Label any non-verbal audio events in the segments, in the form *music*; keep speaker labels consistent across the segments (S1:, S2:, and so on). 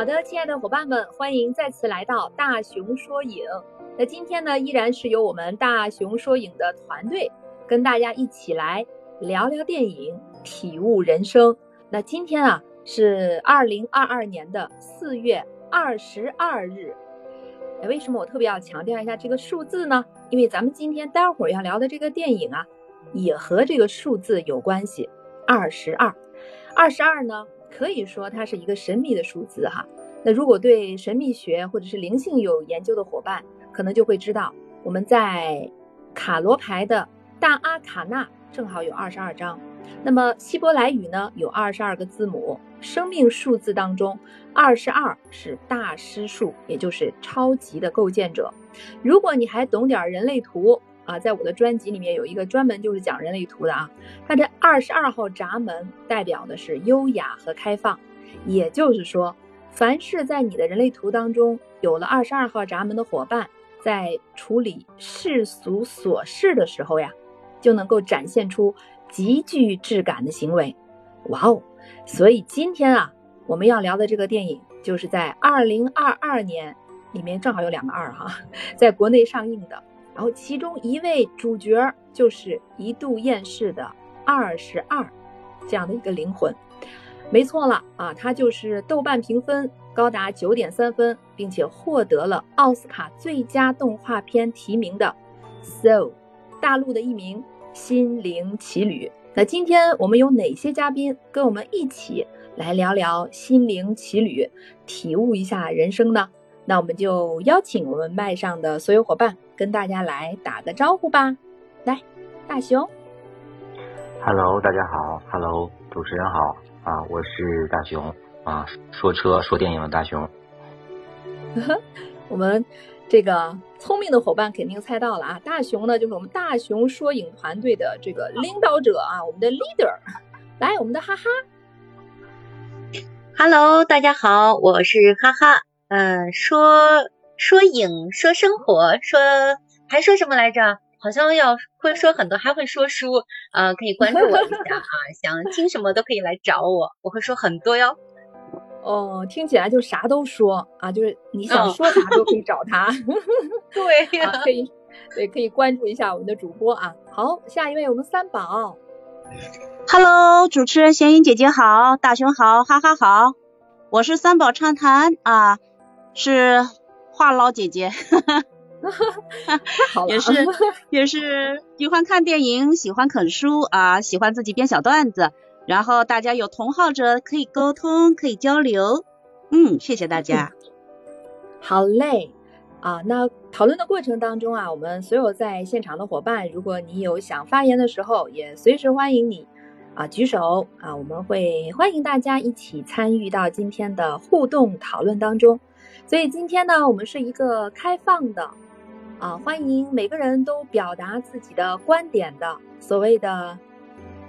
S1: 好的，亲爱的伙伴们，欢迎再次来到大熊说影。那今天呢，依然是由我们大熊说影的团队跟大家一起来聊聊电影，体悟人生。那今天啊，是二零二二年的四月二十二日。为什么我特别要强调一下这个数字呢？因为咱们今天待会儿要聊的这个电影啊，也和这个数字有关系。二十二，二十二呢，可以说它是一个神秘的数字哈。那如果对神秘学或者是灵性有研究的伙伴，可能就会知道，我们在卡罗牌的大阿卡纳正好有二十二张。那么希伯来语呢，有二十二个字母。生命数字当中，二十二是大师数，也就是超级的构建者。如果你还懂点人类图啊，在我的专辑里面有一个专门就是讲人类图的啊。它这二十二号闸门代表的是优雅和开放，也就是说，凡是在你的人类图当中有了二十二号闸门的伙伴，在处理世俗琐事的时候呀，就能够展现出极具质感的行为。哇哦！所以今天啊，我们要聊的这个电影，就是在二零二二年里面正好有两个二哈，在国内上映的。然后其中一位主角就是一度厌世的二十二这样的一个灵魂。没错了啊，他就是豆瓣评分高达九点三分，并且获得了奥斯卡最佳动画片提名的《So》，大陆的一名心灵奇旅。那今天我们有哪些嘉宾跟我们一起来聊聊心灵奇旅，体悟一下人生呢？那我们就邀请我们麦上的所有伙伴跟大家来打个招呼吧。来，大熊。
S2: Hello，大家好。Hello，主持人好。啊，我是大熊。啊，说车说电影的大熊。*laughs*
S1: 我们。这个聪明的伙伴肯定猜到了啊！大熊呢，就是我们大熊说影团队的这个领导者啊，我们的 leader。来，我们的哈哈
S3: ，Hello，大家好，我是哈哈。嗯，说说影，说生活，说还说什么来着？好像要会说很多，还会说书。呃，可以关注我一下啊，*laughs* 想听什么都可以来找我，我会说很多哟。
S1: 哦，听起来就啥都说啊，就是你想说啥都可以找他。*laughs*
S3: 对 *laughs* 呀，
S1: 可以，对，可以关注一下我们的主播啊。好，下一位我们三宝。
S4: Hello，主持人闲云姐姐好，大熊好，哈哈好，我是三宝畅谈啊，是话痨姐姐，*laughs* 也是 *laughs* 也是喜欢看电影，喜欢啃书啊，喜欢自己编小段子。然后大家有同好者可以沟通，可以交流。嗯，谢谢大家。*laughs*
S1: 好嘞，啊，那讨论的过程当中啊，我们所有在现场的伙伴，如果你有想发言的时候，也随时欢迎你啊举手啊，我们会欢迎大家一起参与到今天的互动讨论当中。所以今天呢，我们是一个开放的啊，欢迎每个人都表达自己的观点的所谓的。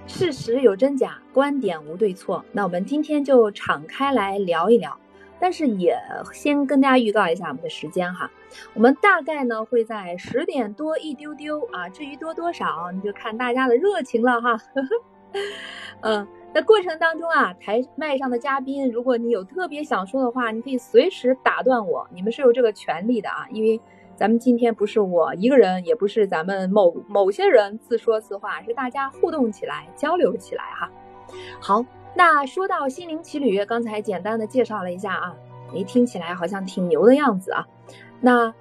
S1: 事实有真假，观点无对错。那我们今天就敞开来聊一聊，但是也先跟大家预告一下我们的时间哈。我们大概呢会在十点多一丢丢啊，至于多多少，你就看大家的热情了哈。*laughs* 嗯，那过程当中啊，台麦上的嘉宾，如果你有特别想说的话，你可以随时打断我，你们是有这个权利的啊，因为。咱们今天不是我一个人，也不是咱们某某些人自说自话，是大家互动起来、交流起来哈。好，那说到心灵奇旅，刚才简单的介绍了一下啊，你，听起来好像挺牛的样子啊。那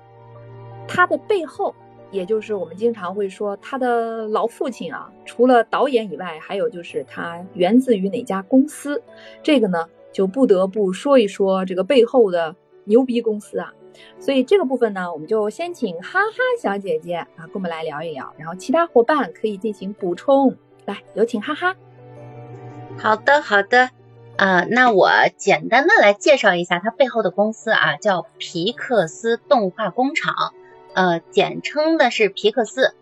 S1: 它的背后，也就是我们经常会说他的老父亲啊，除了导演以外，还有就是他源自于哪家公司，这个呢就不得不说一说这个背后的牛逼公司啊。所以这个部分呢，我们就先请哈哈小姐姐啊，跟我们来聊一聊，然后其他伙伴可以进行补充。来，有请哈哈。
S3: 好的，好的，啊，那我简单的来介绍一下它背后的公司啊，叫皮克斯动画工厂，呃，简称的是皮克斯。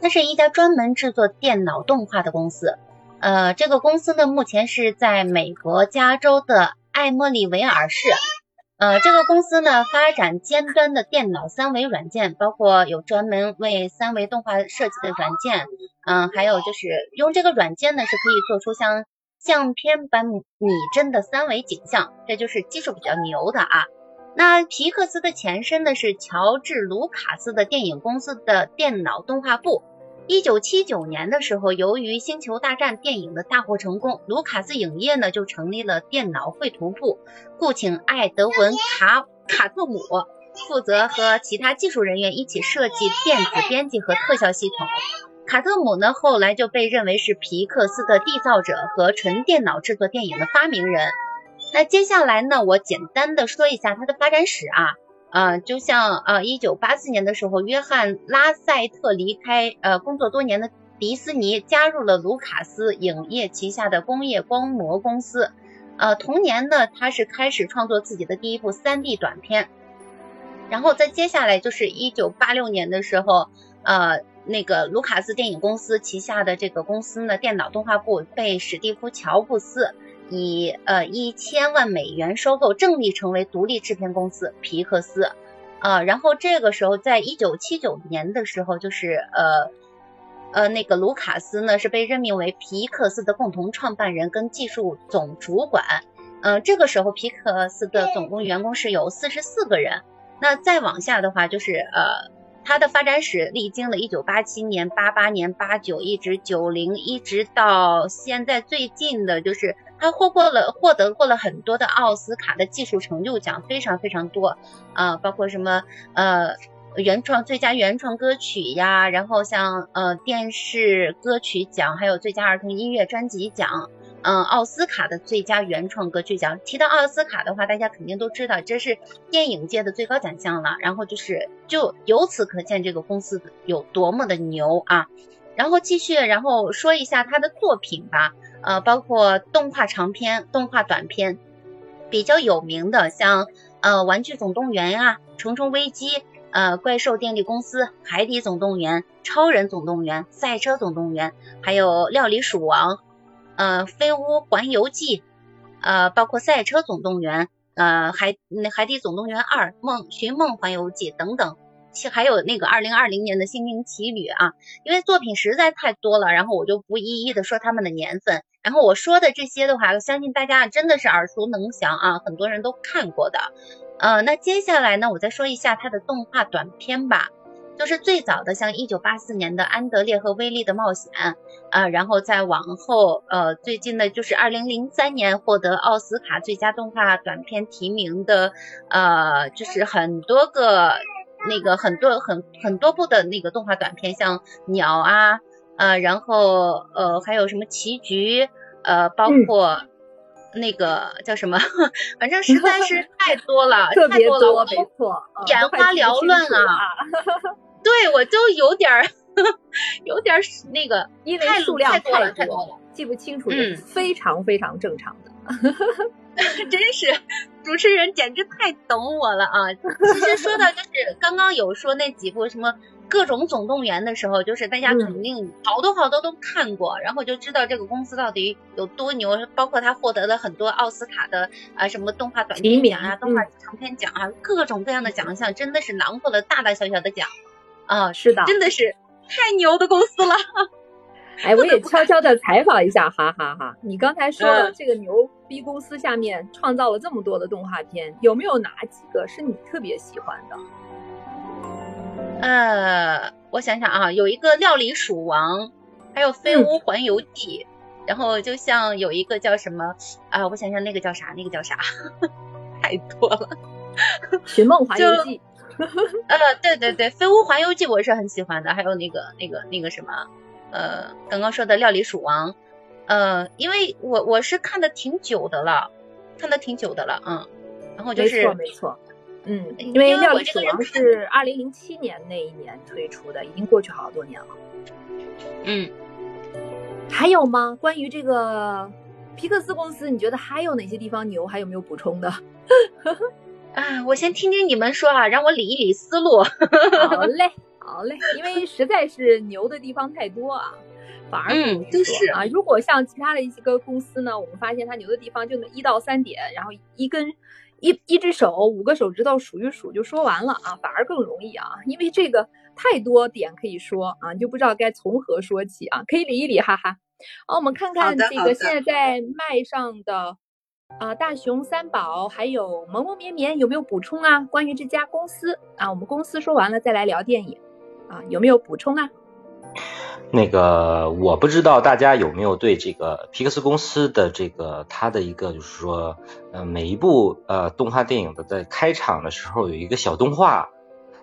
S3: 它是一家专门制作电脑动画的公司。呃，这个公司呢，目前是在美国加州的艾默里维尔市。呃，这个公司呢，发展尖端的电脑三维软件，包括有专门为三维动画设计的软件，嗯，还有就是用这个软件呢，是可以做出像相片般拟真的三维景象，这就是技术比较牛的啊。那皮克斯的前身呢是乔治卢卡斯的电影公司的电脑动画部。一九七九年的时候，由于《星球大战》电影的大获成功，卢卡斯影业呢就成立了电脑绘图部，雇请艾德文卡卡特姆负责和其他技术人员一起设计电子编辑和特效系统。卡特姆呢后来就被认为是皮克斯的缔造者和纯电脑制作电影的发明人。那接下来呢，我简单的说一下它的发展史啊。呃，就像呃，一九八四年的时候，约翰拉塞特离开呃工作多年的迪士尼，加入了卢卡斯影业旗下的工业光魔公司。呃，同年呢，他是开始创作自己的第一部 3D 短片。然后在接下来就是一九八六年的时候，呃，那个卢卡斯电影公司旗下的这个公司呢，电脑动画部被史蒂夫乔布斯。以呃一千万美元收购，正立成为独立制片公司皮克斯，呃，然后这个时候，在一九七九年的时候，就是呃呃那个卢卡斯呢是被任命为皮克斯的共同创办人跟技术总主管，呃，这个时候皮克斯的总共员工是有四十四个人，那再往下的话就是呃。它的发展史历经了1987年、88年、89，一直90，一直到现在最近的，就是它获过了、获得过了很多的奥斯卡的技术成就奖，非常非常多啊，包括什么呃原创最佳原创歌曲呀，然后像呃电视歌曲奖，还有最佳儿童音乐专辑奖。嗯，奥斯卡的最佳原创歌曲奖。提到奥斯卡的话，大家肯定都知道，这是电影界的最高奖项了。然后就是，就由此可见这个公司有多么的牛啊。然后继续，然后说一下他的作品吧。呃，包括动画长片、动画短片，比较有名的像呃《玩具总动员》呀，《虫虫危机》呃《怪兽电力公司》《海底总动员》《超人总动员》《赛车总动员》，还有《料理鼠王》。呃，飞屋环游记，呃，包括赛车总动员，呃，海海底总动员二梦寻梦环游记等等，其还有那个二零二零年的心灵奇旅啊，因为作品实在太多了，然后我就不一一的说他们的年份，然后我说的这些的话，相信大家真的是耳熟能详啊，很多人都看过的，呃，那接下来呢，我再说一下它的动画短片吧。就是最早的，像一九八四年的《安德烈和威利的冒险》啊，然后再往后，呃，最近的就是二零零三年获得奥斯卡最佳动画短片提名的，呃，就是很多个那个很多很很多部的那个动画短片，像鸟啊，呃，然后呃还有什么棋局，呃，包括那个叫什么，*laughs* 反正实在是 *laughs* 太多了，太多了，
S1: 没错，
S3: 眼花缭乱啊。*laughs* 对，我就有点儿，有点儿那个，
S1: 因为数量太
S3: 多了，
S1: 太多了，记不清楚，嗯，非常非常正常的，
S3: 真是主持人简直太懂我了啊！其实说到就是刚刚有说那几部什么各种总动员的时候，就是大家肯定好多好多都看过，然后就知道这个公司到底有多牛，包括他获得了很多奥斯卡的啊什么动画短片奖啊、动画长片奖啊，各种各样的奖项，真的是囊括了大大小小的奖。
S1: 啊，是的，
S3: 真的是太牛的公司了。*laughs*
S1: 哎，我也悄悄的采访一下，哈哈哈。你刚才说了这个牛逼公司下面创造了这么多的动画片，有没有哪几个是你特别喜欢的？
S3: 呃，我想想啊，有一个料理鼠王，还有飞屋环游记，然后就像有一个叫什么啊，我想想那个叫啥，那个叫啥，*laughs* 太多了，
S1: 寻梦环游记。
S3: 呃，对对对，《飞屋环游记》我是很喜欢的，还有那个那个那个什么，呃，刚刚说的《料理鼠王》，呃，因为我我是看的挺久的了，看的挺久的了，嗯，然后就是
S1: 没错没错，嗯，因为《料理鼠王》是二零零七年那一年推出的，已经过去好多年了，
S3: 嗯，
S1: 还有吗？关于这个皮克斯公司，你觉得还有哪些地方牛？还有没有补充的？*laughs*
S3: 啊，我先听听你们说啊，让我理一理思路。
S1: 好嘞，好嘞，因为实在是牛的地方太多啊，反而
S3: 嗯，就是
S1: 啊，如果像其他的一些个公司呢，我们发现它牛的地方就那一到三点，然后一根一一只手五个手指头数一数就说完了啊，反而更容易啊，因为这个太多点可以说啊，你就不知道该从何说起啊，可以理一理，哈哈。好，我们看看这个现在在麦上的啊，大熊三宝还有萌萌绵绵有没有补充啊？关于这家公司啊，我们公司说完了再来聊电影啊，有没有补充啊？
S2: 那个我不知道大家有没有对这个皮克斯公司的这个它的一个就是说，呃，每一部呃动画电影的在开场的时候有一个小动画，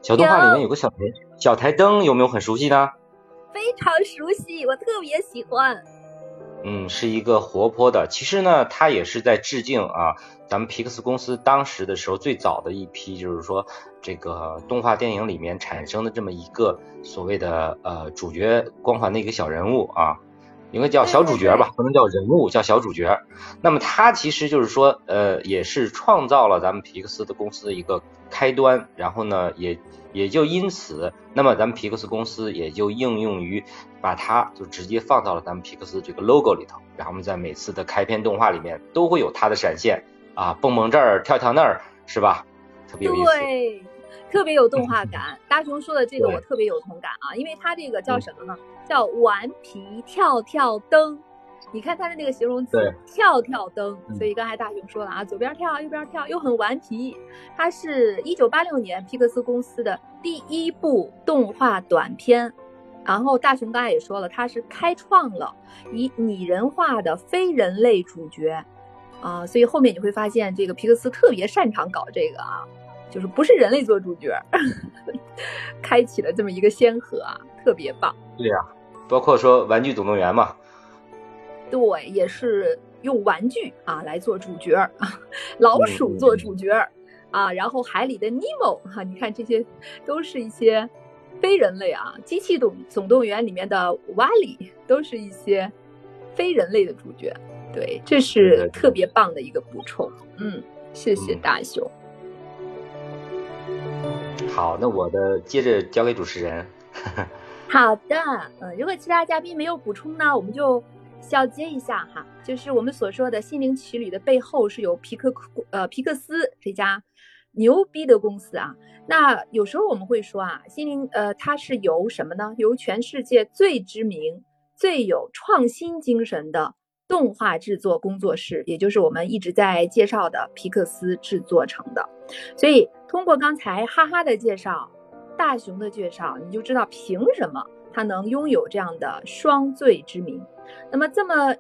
S2: 小动画里面有个小台小台灯，有没有很熟悉呢？
S1: 非常熟悉，我特别喜欢。
S2: 嗯，是一个活泼的，其实呢，他也是在致敬啊，咱们皮克斯公司当时的时候最早的一批，就是说这个动画电影里面产生的这么一个所谓的呃主角光环的一个小人物啊，应该叫小主角吧，不能叫人物，叫小主角。那么他其实就是说呃，也是创造了咱们皮克斯的公司的一个开端，然后呢也。也就因此，那么咱们皮克斯公司也就应用于把它就直接放到了咱们皮克斯这个 logo 里头，然后我们在每次的开篇动画里面都会有它的闪现啊，蹦蹦这儿，跳跳那儿，是吧？特别有意思，
S1: 对，特别有动画感。大熊说的这个我特别有同感啊，因为它这个叫什么呢？叫顽皮跳跳灯。你看它的那个形容词“跳跳灯”，所以刚才大雄说了啊，左边跳，右边跳，又很顽皮。它是一九八六年皮克斯公司的第一部动画短片，然后大雄刚才也说了，它是开创了以拟人化的非人类主角啊，所以后面你会发现这个皮克斯特别擅长搞这个啊，就是不是人类做主角，*laughs* 开启了这么一个先河啊，特别棒。
S2: 对呀，包括说《玩具总动员》嘛。
S1: 对，也是用玩具啊来做主角啊，*laughs* 老鼠做主角啊，然后海里的尼莫哈，你看这些都是一些非人类啊，机器总总动员里面的瓦里都是一些非人类的主角，对，这是特别棒的一个补充，嗯，谢谢大雄。
S2: 好，那我的接着交给主持人。*laughs*
S1: 好的，嗯，如果其他嘉宾没有补充呢，我们就。小结一下哈，就是我们所说的心灵奇旅的背后是有皮克呃皮克斯这家牛逼的公司啊。那有时候我们会说啊，心灵呃它是由什么呢？由全世界最知名、最有创新精神的动画制作工作室，也就是我们一直在介绍的皮克斯制作成的。所以通过刚才哈哈的介绍、大熊的介绍，你就知道凭什么他能拥有这样的双最之名。那么，这么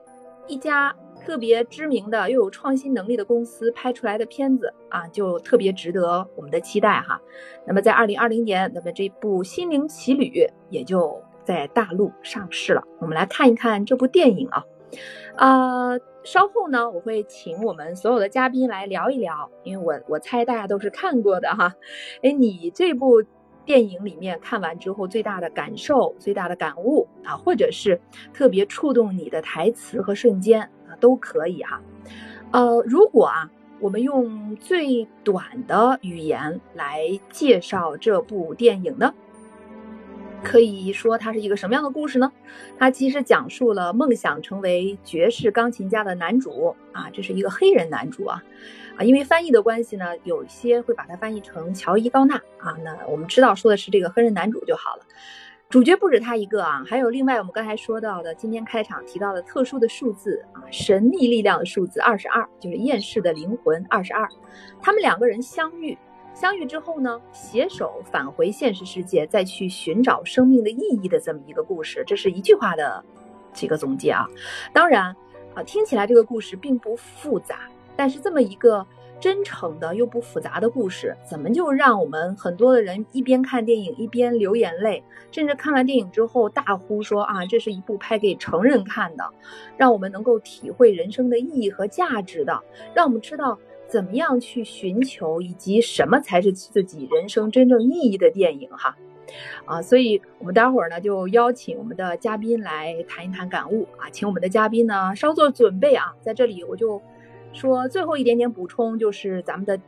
S1: 一家特别知名的又有创新能力的公司拍出来的片子啊，就特别值得我们的期待哈。那么，在二零二零年，那么这部《心灵奇旅》也就在大陆上市了。我们来看一看这部电影啊。啊，稍后呢，我会请我们所有的嘉宾来聊一聊，因为我我猜大家都是看过的哈。哎，你这部。电影里面看完之后最大的感受、最大的感悟啊，或者是特别触动你的台词和瞬间啊，都可以哈。呃，如果啊，我们用最短的语言来介绍这部电影呢，可以说它是一个什么样的故事呢？它其实讲述了梦想成为爵士钢琴家的男主啊，这是一个黑人男主啊。啊，因为翻译的关系呢，有一些会把它翻译成乔伊高纳啊。那我们知道说的是这个黑人男主就好了。主角不止他一个啊，还有另外我们刚才说到的，今天开场提到的特殊的数字啊，神秘力量的数字二十二，就是厌世的灵魂二十二。他们两个人相遇，相遇之后呢，携手返回现实世界，再去寻找生命的意义的这么一个故事。这是一句话的这个总结啊。当然啊，听起来这个故事并不复杂。但是这么一个真诚的又不复杂的故事，怎么就让我们很多的人一边看电影一边流眼泪，甚至看完电影之后大呼说啊，这是一部拍给成人看的，让我们能够体会人生的意义和价值的，让我们知道怎么样去寻求以及什么才是自己人生真正意义的电影哈，啊，所以我们待会儿呢就邀请我们的嘉宾来谈一谈感悟啊，请我们的嘉宾呢稍作准备啊，在这里我就。说最后一点点补充，就是咱们的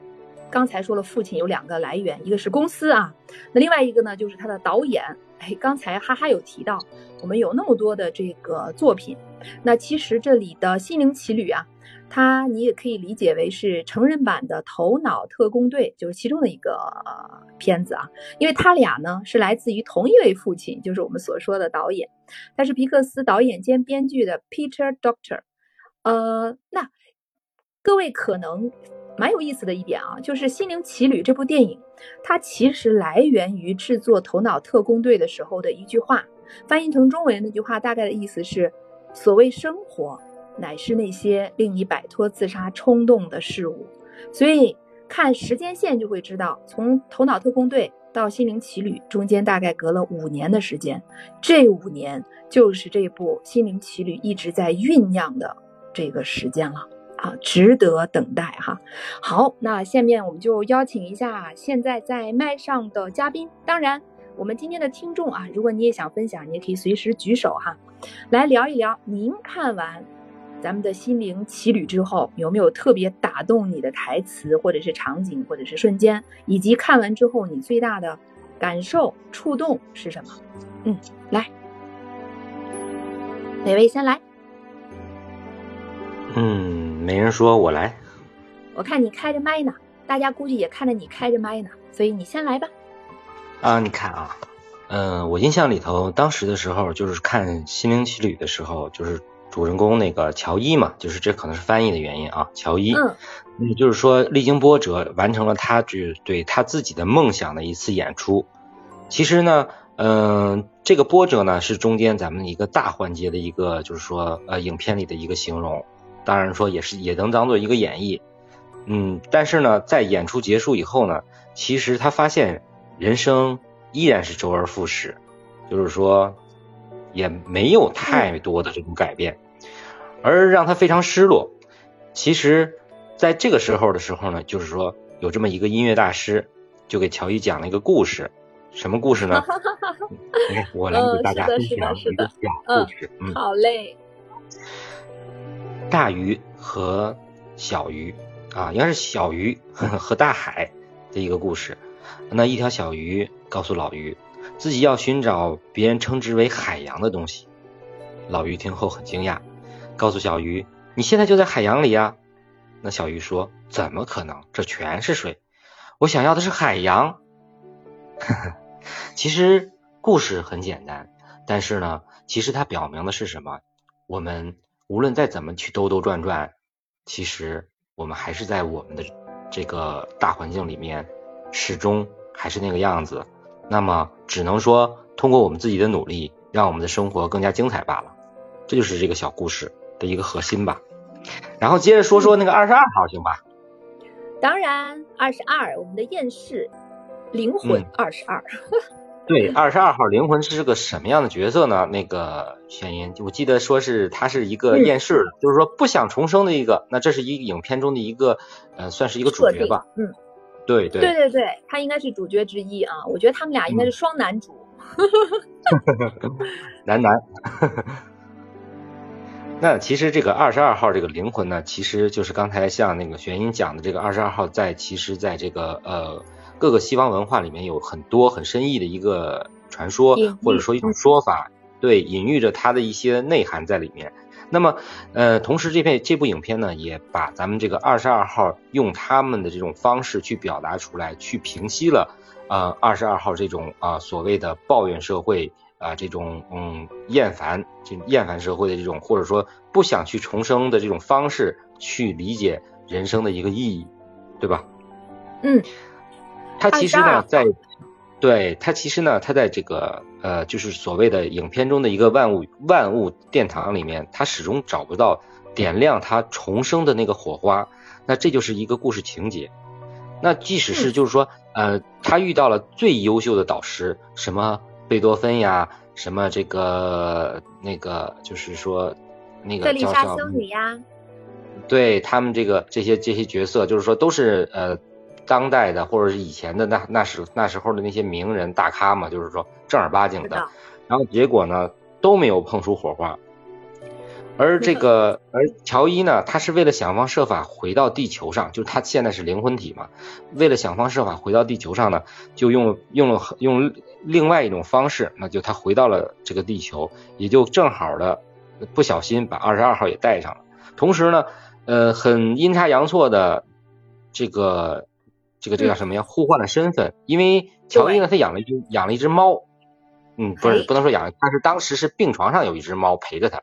S1: 刚才说了，父亲有两个来源，一个是公司啊，那另外一个呢就是他的导演。哎，刚才哈哈有提到，我们有那么多的这个作品，那其实这里的心灵奇旅啊，它你也可以理解为是成人版的《头脑特工队》，就是其中的一个片子啊。因为他俩呢是来自于同一位父亲，就是我们所说的导演，他是皮克斯导演兼编剧的 Peter Docter。呃，那各位可能蛮有意思的一点啊，就是《心灵奇旅》这部电影，它其实来源于制作《头脑特工队》的时候的一句话，翻译成中文那句话大概的意思是：所谓生活。乃是那些令你摆脱自杀冲动的事物，所以看时间线就会知道，从《头脑特工队》到《心灵奇旅》中间大概隔了五年的时间，这五年就是这部《心灵奇旅》一直在酝酿的这个时间了啊，值得等待哈。好，那下面我们就邀请一下现在在麦上的嘉宾，当然我们今天的听众啊，如果你也想分享，你也可以随时举手哈，来聊一聊您看完。咱们的心灵奇旅之后，有没有特别打动你的台词，或者是场景，或者是瞬间，以及看完之后你最大的感受、触动是什么？嗯，来，哪位先来？
S2: 嗯，没人说，我来。
S1: 我看你开着麦呢，大家估计也看着你开着麦呢，所以你先来吧。
S2: 啊，你看啊，嗯，我印象里头，当时的时候就是看心灵奇旅的时候，就是。主人公那个乔伊嘛，就是这可能是翻译的原因啊。乔伊，
S1: 嗯，
S2: 也就是说历经波折，完成了他只对他自己的梦想的一次演出。其实呢，嗯，这个波折呢是中间咱们一个大环节的一个，就是说呃影片里的一个形容。当然说也是也能当做一个演绎，嗯，但是呢，在演出结束以后呢，其实他发现人生依然是周而复始，就是说也没有太多的这种改变。而让他非常失落。其实，在这个时候的时候呢，就是说有这么一个音乐大师，就给乔伊讲了一个故事。什么故事呢？*laughs* 我来给大家分享一个小故事。
S1: 嗯，好嘞。
S2: 大鱼和小鱼啊，应该是小鱼和大海的一个故事。那一条小鱼告诉老鱼，自己要寻找别人称之为海洋的东西。老鱼听后很惊讶。告诉小鱼，你现在就在海洋里呀。那小鱼说：“怎么可能？这全是水。我想要的是海洋。*laughs* ”其实故事很简单，但是呢，其实它表明的是什么？我们无论再怎么去兜兜转转，其实我们还是在我们的这个大环境里面，始终还是那个样子。那么，只能说通过我们自己的努力，让我们的生活更加精彩罢了。这就是这个小故事。的一个核心吧，然后接着说说那个二十二号，行吧？
S1: 当然，二十二，我们的厌世灵魂二十二。*laughs*
S2: 对，二十二号灵魂是个什么样的角色呢？那个宣音，我记得说是他是一个厌世的，就是说不想重生的一个。那这是一个影片中的一个，呃，算是一个主角吧。
S1: 嗯，
S2: 对对
S1: 对对对，他应该是主角之一啊。我觉得他们俩应该是双男主。*laughs*
S2: 男男。那其实这个二十二号这个灵魂呢，其实就是刚才像那个玄英讲的这个二十二号，在其实在这个呃各个西方文化里面有很多很深意的一个传说，或者说一种说法，对，隐喻着它的一些内涵在里面。那么呃，同时这片这部影片呢，也把咱们这个二十二号用他们的这种方式去表达出来，去平息了呃二十二号这种啊所谓的抱怨社会。啊，这种嗯厌烦，这厌烦社会的这种，或者说不想去重生的这种方式，去理解人生的一个意义，对吧？
S1: 嗯，
S2: 他其实呢，在对他其实呢，他在这个呃，就是所谓的影片中的一个万物万物殿堂里面，他始终找不到点亮他重生的那个火花，那这就是一个故事情节。那即使是就是说呃，他遇到了最优秀的导师，什么？贝多芬呀，什么这个那个，就是说那个叫叫，对他们这个这些这些角色，就是说都是呃当代的或者是以前的那那时那时候的那些名人大咖嘛，就是说正儿八经的，然后结果呢都没有碰出火花。而这个，而乔伊呢，他是为了想方设法回到地球上，就是他现在是灵魂体嘛，为了想方设法回到地球上呢，就用用了用另外一种方式，那就他回到了这个地球，也就正好的不小心把二十二号也带上了。同时呢，呃很阴差阳错的这个这个这叫什么呀？互换了身份，因为乔伊呢，他养了一只养了一只猫，嗯，不是不能说养，他是当时是病床上有一只猫陪着他，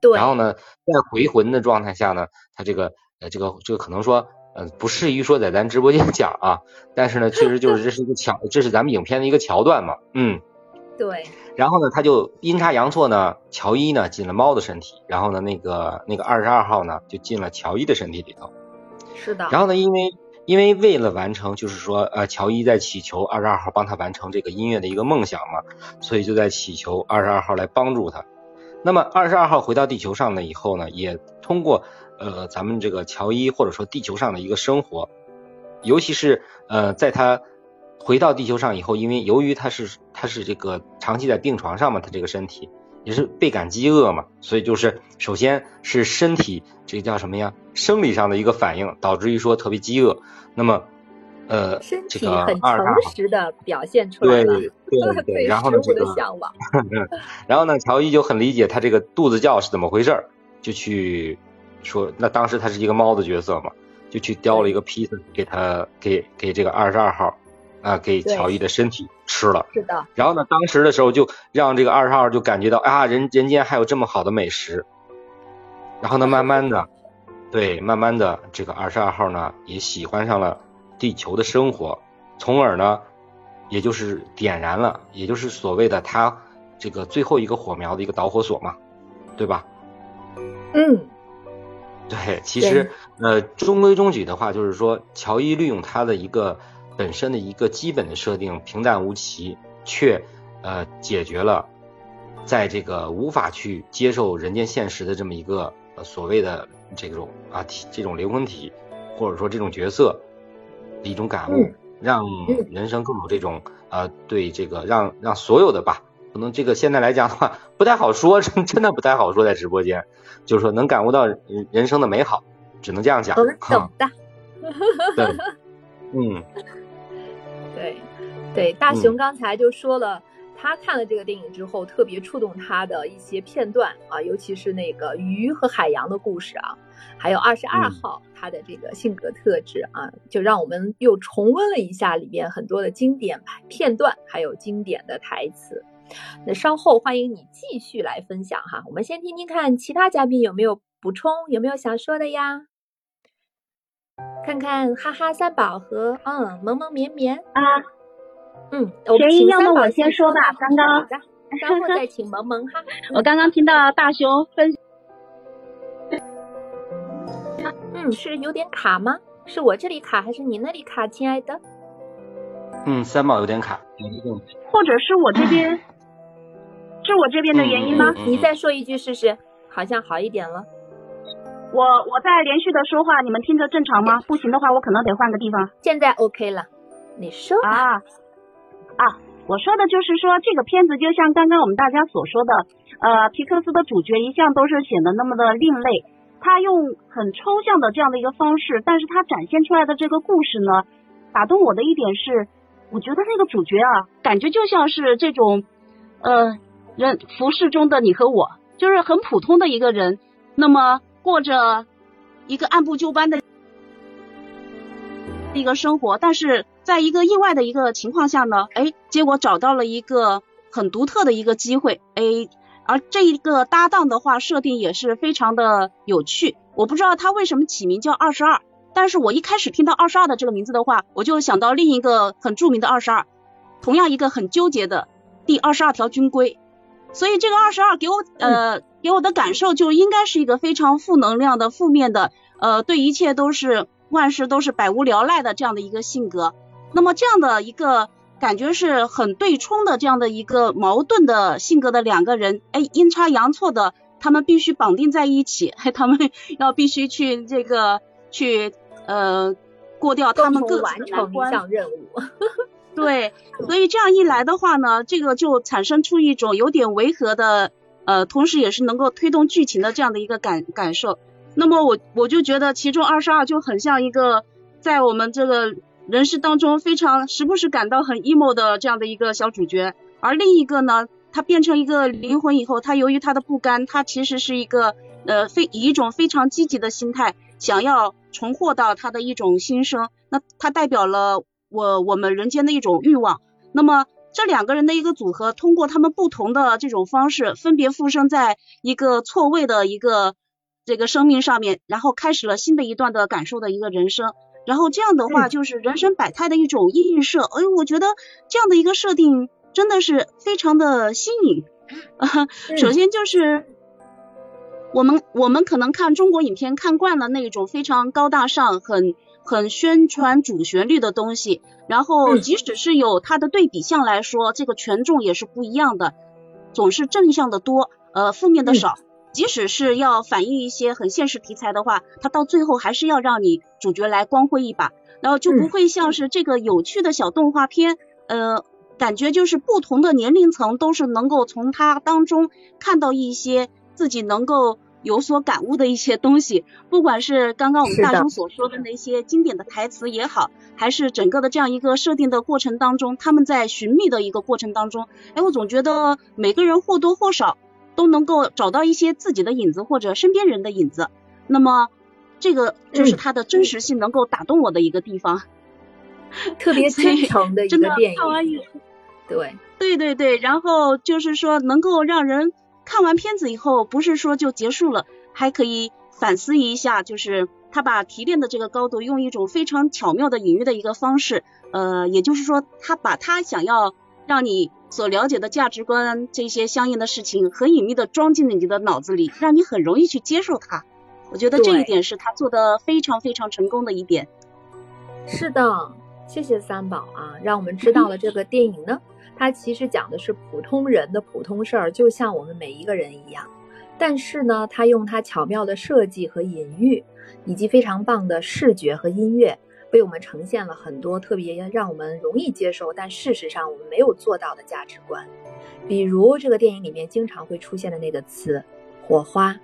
S1: 对，
S2: 然后呢，在回魂的状态下呢，他这个呃这个这个可能说。嗯，不适宜说在咱直播间 *laughs* 讲啊，但是呢，确实就是这是一个桥，这是咱们影片的一个桥段嘛，嗯，
S1: 对。
S2: 然后呢，他就阴差阳错呢，乔伊呢进了猫的身体，然后呢，那个那个二十二号呢就进了乔伊的身体里头。
S1: 是的。
S2: 然后呢，因为因为为了完成，就是说呃，乔伊在祈求二十二号帮他完成这个音乐的一个梦想嘛，所以就在祈求二十二号来帮助他。那么二十二号回到地球上呢以后呢，也通过。呃，咱们这个乔伊或者说地球上的一个生活，尤其是呃，在他回到地球上以后，因为由于他是他是这个长期在病床上嘛，他这个身体也是倍感饥饿嘛，所以就是首先是身体这个叫什么呀，生理上的一个反应，导致于说特别饥饿。那么呃，这个
S1: 很诚实的表现出来了，*laughs* 对
S2: 对对，然后呢这个，*laughs* 然后呢乔伊就很理解他这个肚子叫是怎么回事，就去。说那当时他是一个猫的角色嘛，就去叼了一个披萨给他给给这个二十二号啊给乔伊的身体吃了。
S1: 是的。
S2: 然后呢，当时的时候就让这个二十二号就感觉到啊人人间还有这么好的美食。然后呢，慢慢的，对，慢慢的这个二十二号呢也喜欢上了地球的生活，从而呢也就是点燃了，也就是所谓的他这个最后一个火苗的一个导火索嘛，对吧？
S1: 嗯。
S2: 对，其实呃，中规中矩的话，就是说，乔伊利用他的一个本身的一个基本的设定，平淡无奇，却呃解决了在这个无法去接受人间现实的这么一个所谓的这种啊体这种灵魂体，或者说这种角色的一种感悟，让人生更有这种呃对这个让让所有的吧。可能这个现在来讲的话不太好说，*laughs* 真真的不太好说，在直播间，就是说能感悟到人生的美好，只能这样讲。
S1: 懂的。
S2: 对，*laughs* 嗯，
S1: 对对，大熊刚才就说了，他看了这个电影之后，特别触动他的一些片段啊，尤其是那个鱼和海洋的故事啊，还有二十二号他的这个性格特质啊，就让我们又重温了一下里面很多的经典片段，还有经典的台词。那稍后欢迎你继续来分享哈，我们先听听看其他嘉宾有没有补充，有没有想说的呀？看看哈哈三宝和嗯萌萌绵绵
S5: 啊，
S1: 嗯，
S5: 谁要么我先说吧，刚刚，
S1: 稍后再请萌萌哈。*laughs*
S5: 我刚刚听到大熊分，*laughs*
S1: 嗯，是有点卡吗？是我这里卡还是你那里卡，亲爱的？
S2: 嗯，三宝有点卡，
S5: 或者是我这边。*laughs* 是我这边的原因吗？
S1: 你再说一句试试，好像好一点了。
S5: 我我在连续的说话，你们听着正常吗？不行的话，我可能得换个地方。
S1: 现在 OK 了，你说
S5: 啊啊，我说的就是说这个片子就像刚刚我们大家所说的，呃，皮克斯的主角一向都是显得那么的另类，他用很抽象的这样的一个方式，但是他展现出来的这个故事呢，打动我的一点是，我觉得那个主角啊，感觉就像是这种呃。人服饰中的你和我，就是很普通的一个人，那么过着一个按部就班的一个生活，但是在一个意外的一个情况下呢，哎，结果找到了一个很独特的一个机会，哎，而这一个搭档的话，设定也是非常的有趣。我不知道他为什么起名叫二十二，但是我一开始听到二十二的这个名字的话，我就想到另一个很著名的二十二，同样一个很纠结的第二十二条军规。所以这个二十二给我呃给我的感受就应该是一个非常负能量的负面的呃对一切都是万事都是百无聊赖的这样的一个性格。那么这样的一个感觉是很对冲的这样的一个矛盾的性格的两个人，哎阴差阳错的他们必须绑定在一起，他们 *laughs* 要必须去这个去呃过掉他们各
S1: 完成一项任务。
S5: 对，所以这样一来的话呢，这个就产生出一种有点违和的，呃，同时也是能够推动剧情的这样的一个感感受。那么我我就觉得其中二十二就很像一个在我们这个人世当中非常时不时感到很 emo 的这样的一个小主角，而另一个呢，他变成一个灵魂以后，他由于他的不甘，他其实是一个呃非以一种非常积极的心态想要重获到他的一种新生，那他代表了我我们人间的一种欲望。那么这两个人的一个组合，通过他们不同的这种方式，分别附身在一个错位的一个这个生命上面，然后开始了新的一段的感受的一个人生。然后这样的话，就是人生百态的一种映射。哎，我觉得这样的一个设定真的是非常的新颖。首先就是我们我们可能看中国影片看惯了那种非常高大上、很很宣传主旋律的东西，然后即使是有它的对比项来说，这个权重也是不一样的，总是正向的多，呃，负面的少。即使是要反映一些很现实题材的话，它到最后还是要让你主角来光辉一把，然后就不会像是这个有趣的小动画片，呃，感觉就是不同的年龄层都是能够从它当中看到一些自己能够有所感悟的一些东西，不管是刚刚我们大雄所说的那些经典的台词也好，还是整个的这样一个设定的过程当中，他们在寻觅的一个过程当中，哎，我总觉得每个人或多或少。都能够找到一些自己的影子或者身边人的影子，那么这个就是它的真实性能够打动我的一个地方，*laughs*
S1: 特别真诚的一个电影。
S5: 看完以后，
S1: 对
S5: 对对对，然后就是说能够让人看完片子以后，不是说就结束了，还可以反思一下，就是他把提炼的这个高度用一种非常巧妙的隐喻的一个方式，呃，也就是说他把他想要让你。所了解的价值观，这些相应的事情，很隐秘的装进了你的脑子里，让你很容易去接受它。我觉得这一点是他做的非常非常成功的一点。
S1: 是的，谢谢三宝啊，让我们知道了这个电影呢，它其实讲的是普通人的普通事儿，就像我们每一个人一样。但是呢，他用他巧妙的设计和隐喻，以及非常棒的视觉和音乐。为我们呈现了很多特别让我们容易接受，但事实上我们没有做到的价值观，比如这个电影里面经常会出现的那个词“火花”。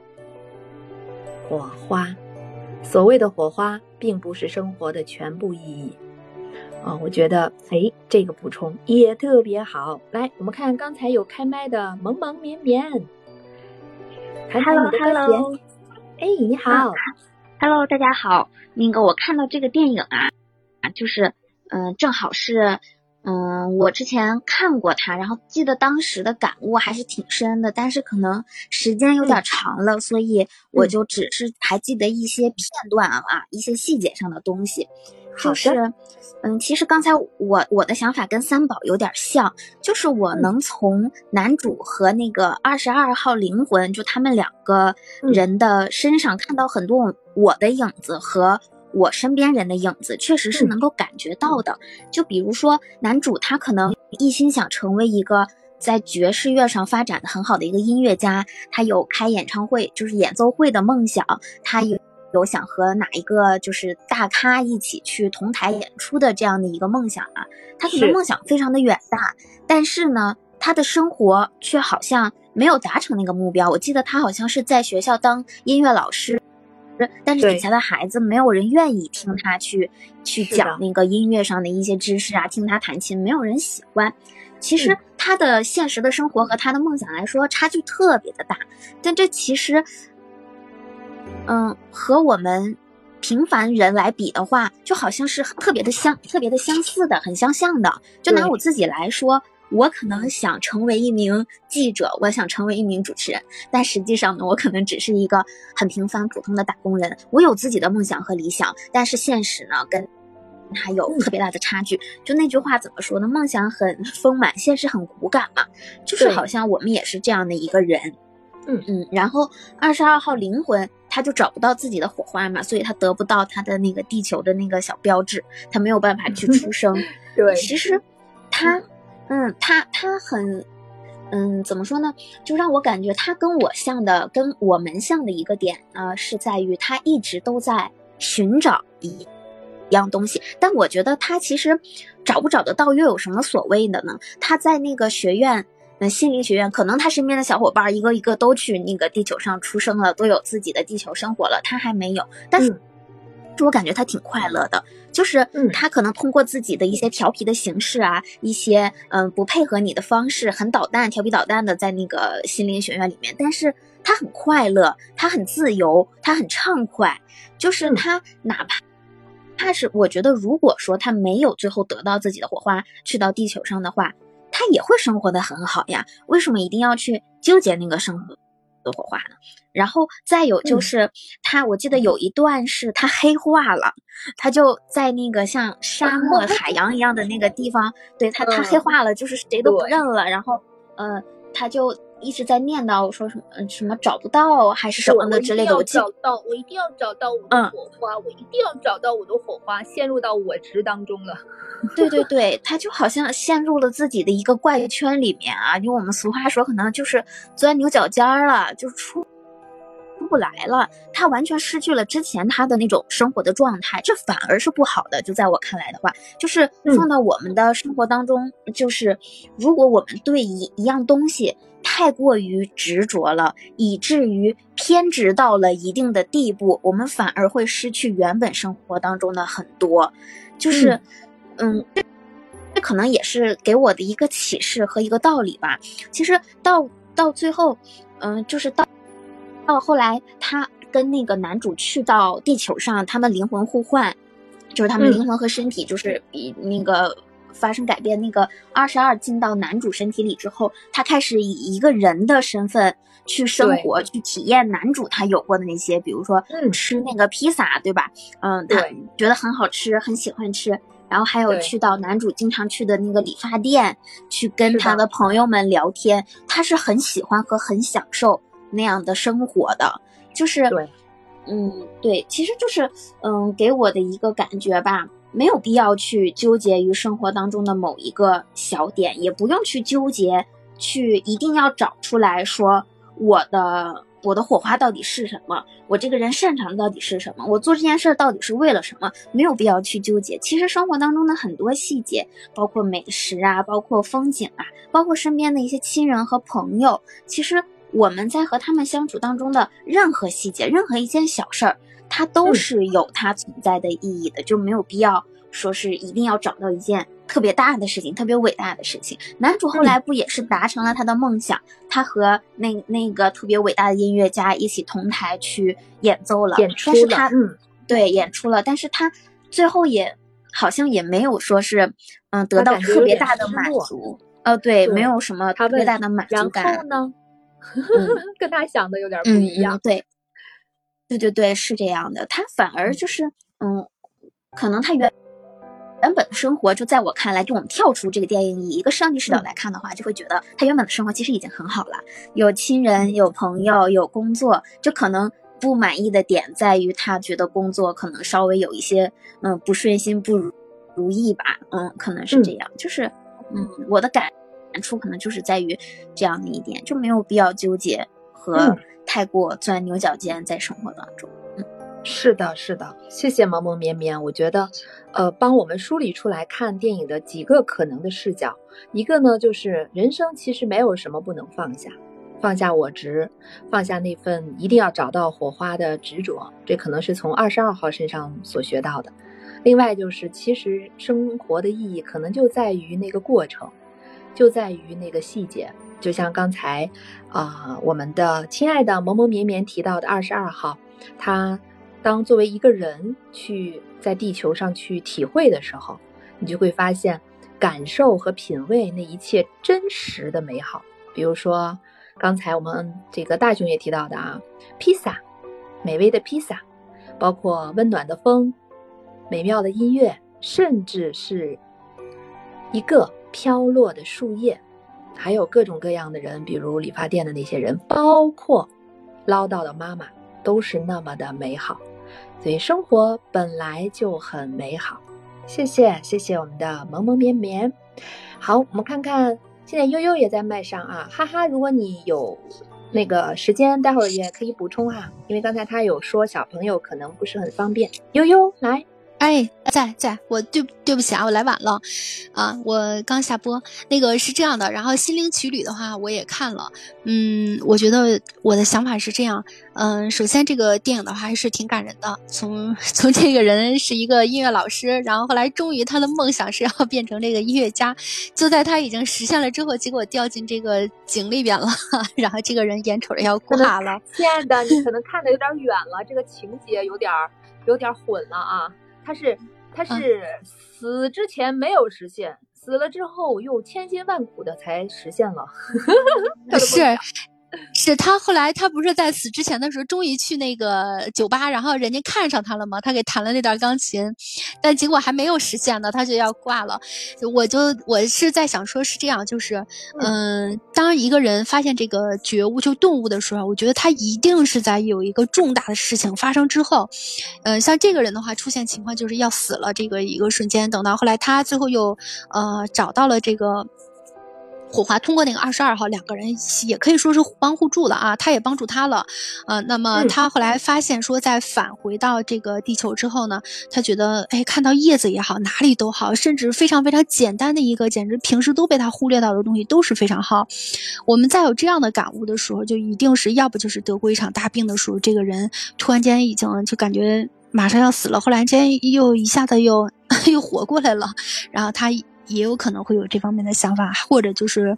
S1: 火花，所谓的火花，并不是生活的全部意义。啊，我觉得，哎，这个补充也特别好。来，我们看刚才有开麦的萌萌绵绵
S6: ，Hello，Hello，
S1: 哎，你好。
S6: Hello，大家好。那个我看到这个电影啊，啊，就是，嗯，正好是，嗯，我之前看过它，然后记得当时的感悟还是挺深的，但是可能时间有点长了，所以我就只是还记得一些片段啊，一些细节上的东西。就是，嗯，其实刚才我我的想法跟三宝有点像，就是我能从男主和那个二十二号灵魂，就他们两个人的身上看到很多我的影子和我身边人的影子，确实是能够感觉到的。就比如说男主他可能一心想成为一个在爵士乐上发展的很好的一个音乐家，他有开演唱会就是演奏会的梦想，他有。有想和哪一个就是大咖一起去同台演出的这样的一个梦想啊，他可能梦想非常的远大，但是呢，他的生活却好像没有达成那个目标。我记得他好像是在学校当音乐老师，但是底下的孩子没有人愿意听他去去讲那个音乐上的一些知识啊，听他弹琴，没有人喜欢。其实他的现实的生活和他的梦想来说差距特别的大，但这其实。嗯，和我们平凡人来比的话，就好像是特别的相，特别的相似的，很相像的。就拿我自己来说，我可能想成为一名记者，我想成为一名主持人，但实际上呢，我可能只是一个很平凡普通的打工人。我有自己的梦想和理想，但是现实呢，跟还有特别大的差距。就那句话怎么说呢？梦想很丰满，现实很骨感嘛。就是好像我们也是这样的一个人。
S1: 嗯
S6: 嗯，然后二十二号灵魂他就找不到自己的火花嘛，所以他得不到他的那个地球的那个小标志，他没有办法去出生。*laughs*
S1: 对，
S6: 其实他，嗯，他他很，嗯，怎么说呢？就让我感觉他跟我像的，跟我们像的一个点呢，是在于他一直都在寻找一一样东西，但我觉得他其实找不找得到又有什么所谓的呢？他在那个学院。那心灵学院可能他身边的小伙伴一个一个都去那个地球上出生了，都有自己的地球生活了，他还没有。但是我感觉他挺快乐的，就是他可能通过自己的一些调皮的形式啊，一些嗯不配合你的方式，很捣蛋、调皮捣蛋的在那个心灵学院里面，但是他很快乐，他很自由，他很畅快，就是他哪怕他是我觉得，如果说他没有最后得到自己的火花，去到地球上的话，他也会生活的很好呀。为什么一定要去纠结那个生活？的火花呢？然后再有就是他，我记得有一段是他黑化了，他就在那个像沙漠、*laughs* 海洋一样的那个地方，对他他黑化了，就是谁都不认了。然后，呃，他就。一直在念叨说什么嗯什么找不到还是什么的之类的，
S1: 我找到我一定要找到我的火花，我一定要找到我的火花，陷入到我执当中了。*laughs*
S6: 对对对，他就好像陷入了自己的一个怪圈里面啊，用我们俗话说，可能就是钻牛角尖了，就出出不来了。他完全失去了之前他的那种生活的状态，这反而是不好的。就在我看来的话，就是放到我们的生活当中，就是如果我们对一一样东西。太过于执着了，以至于偏执到了一定的地步，我们反而会失去原本生活当中的很多。就是，嗯，这可能也是给我的一个启示和一个道理吧。其实到到最后，嗯，就是到到后来，他跟那个男主去到地球上，他们灵魂互换，就是他们灵魂和身体就是比那个。发生改变，那个二十二进到男主身体里之后，他开始以一个人的身份去生活，去体验男主他有过的那些，比如说吃那个披萨，对吧？嗯，他觉得很好吃，很喜欢吃。然后还有去到男主经常去的那个理发店，去跟他的朋友们聊天，他是很喜欢和很享受那样的生活的，就是，嗯，对，其实就是，嗯，给我的一个感觉吧。没有必要去纠结于生活当中的某一个小点，也不用去纠结，去一定要找出来说我的我的火花到底是什么，我这个人擅长的到底是什么，我做这件事到底是为了什么？没有必要去纠结。其实生活当中的很多细节，包括美食啊，包括风景啊，包括身边的一些亲人和朋友，其实我们在和他们相处当中的任何细节，任何一件小事儿。它都是有它存在的意义的，就没有必要说是一定要找到一件特别大的事情、特别伟大的事情。男主后来不也是达成了他的梦想？他和那那个特别伟大的音乐家一起同台去演奏了，但是他嗯，对，演出了，但是他最后也好像也没有说是嗯得到特别大的满足。呃，对，没有什么特别大的满足感。
S1: 然后呢，跟他想的有点不一样。
S6: 对。对对对，是这样的。他反而就是，嗯，可能他原原本的生活，就在我看来，就我们跳出这个电影，以一个上帝视角来看的话，就会觉得他原本的生活其实已经很好了，有亲人，有朋友，有工作。就可能不满意的点在于，他觉得工作可能稍微有一些，嗯，不顺心、不如如意吧。嗯，可能是这样。就是，嗯，我的感感触可能就是在于这样的一点，就没有必要纠结和。太过钻牛角尖，在生活当中，嗯，
S1: 是的，是的，谢谢萌萌绵绵。我觉得，呃，帮我们梳理出来看电影的几个可能的视角，一个呢，就是人生其实没有什么不能放下，放下我执，放下那份一定要找到火花的执着，这可能是从二十二号身上所学到的。另外就是，其实生活的意义可能就在于那个过程，就在于那个细节。就像刚才，啊，我们的亲爱的萌萌绵绵提到的二十二号，他当作为一个人去在地球上去体会的时候，你就会发现感受和品味那一切真实的美好。比如说刚才我们这个大熊也提到的啊，披萨，美味的披萨，包括温暖的风，美妙的音乐，甚至是一个飘落的树叶。还有各种各样的人，比如理发店的那些人，包括唠叨的妈妈，都是那么的美好。所以生活本来就很美好。谢谢，谢谢我们的萌萌绵绵。好，我们看看，现在悠悠也在麦上啊，哈哈。如果你有那个时间，待会儿也可以补充哈，因为刚才他有说小朋友可能不是很方便。悠悠来。
S7: 哎，在在，我对对不起啊，我来晚了，啊，我刚下播。那个是这样的，然后《心灵奇旅》的话我也看了，嗯，我觉得我的想法是这样，嗯，首先这个电影的话还是挺感人的，从 *laughs* 从这个人是一个音乐老师，然后后来终于他的梦想是要变成这个音乐家，就在他已经实现了之后，结果掉进这个井里边了，*laughs* 然后这个人眼瞅着要挂了。
S1: 亲爱的，你可能看的有点远了，这个情节有点有点混了啊。他是他是死之前没有实现，死了之后又千辛万苦的才实现了。*laughs*
S7: 是。是他后来，他不是在死之前的时候，终于去那个酒吧，然后人家看上他了吗？他给弹了那段钢琴，但结果还没有实现呢，他就要挂了。我就我是在想说，是这样，就是，嗯，当一个人发现这个觉悟就顿悟的时候，我觉得他一定是在有一个重大的事情发生之后，嗯，像这个人的话，出现情况就是要死了这个一个瞬间，等到后来他最后又呃找到了这个。火花通过那个二十二号，两个人也可以说是互帮互助了啊，他也帮助他了，呃，那么他后来发现说，在返回到这个地球之后呢，他觉得，哎，看到叶子也好，哪里都好，甚至非常非常简单的一个，简直平时都被他忽略到的东西，都是非常好。我们在有这样的感悟的时候，就一定是要不就是得过一场大病的时候，这个人突然间已经就感觉马上要死了，后来间又一下子又 *laughs* 又活过来了，然后他。也有可能会有这方面的想法，或者就是，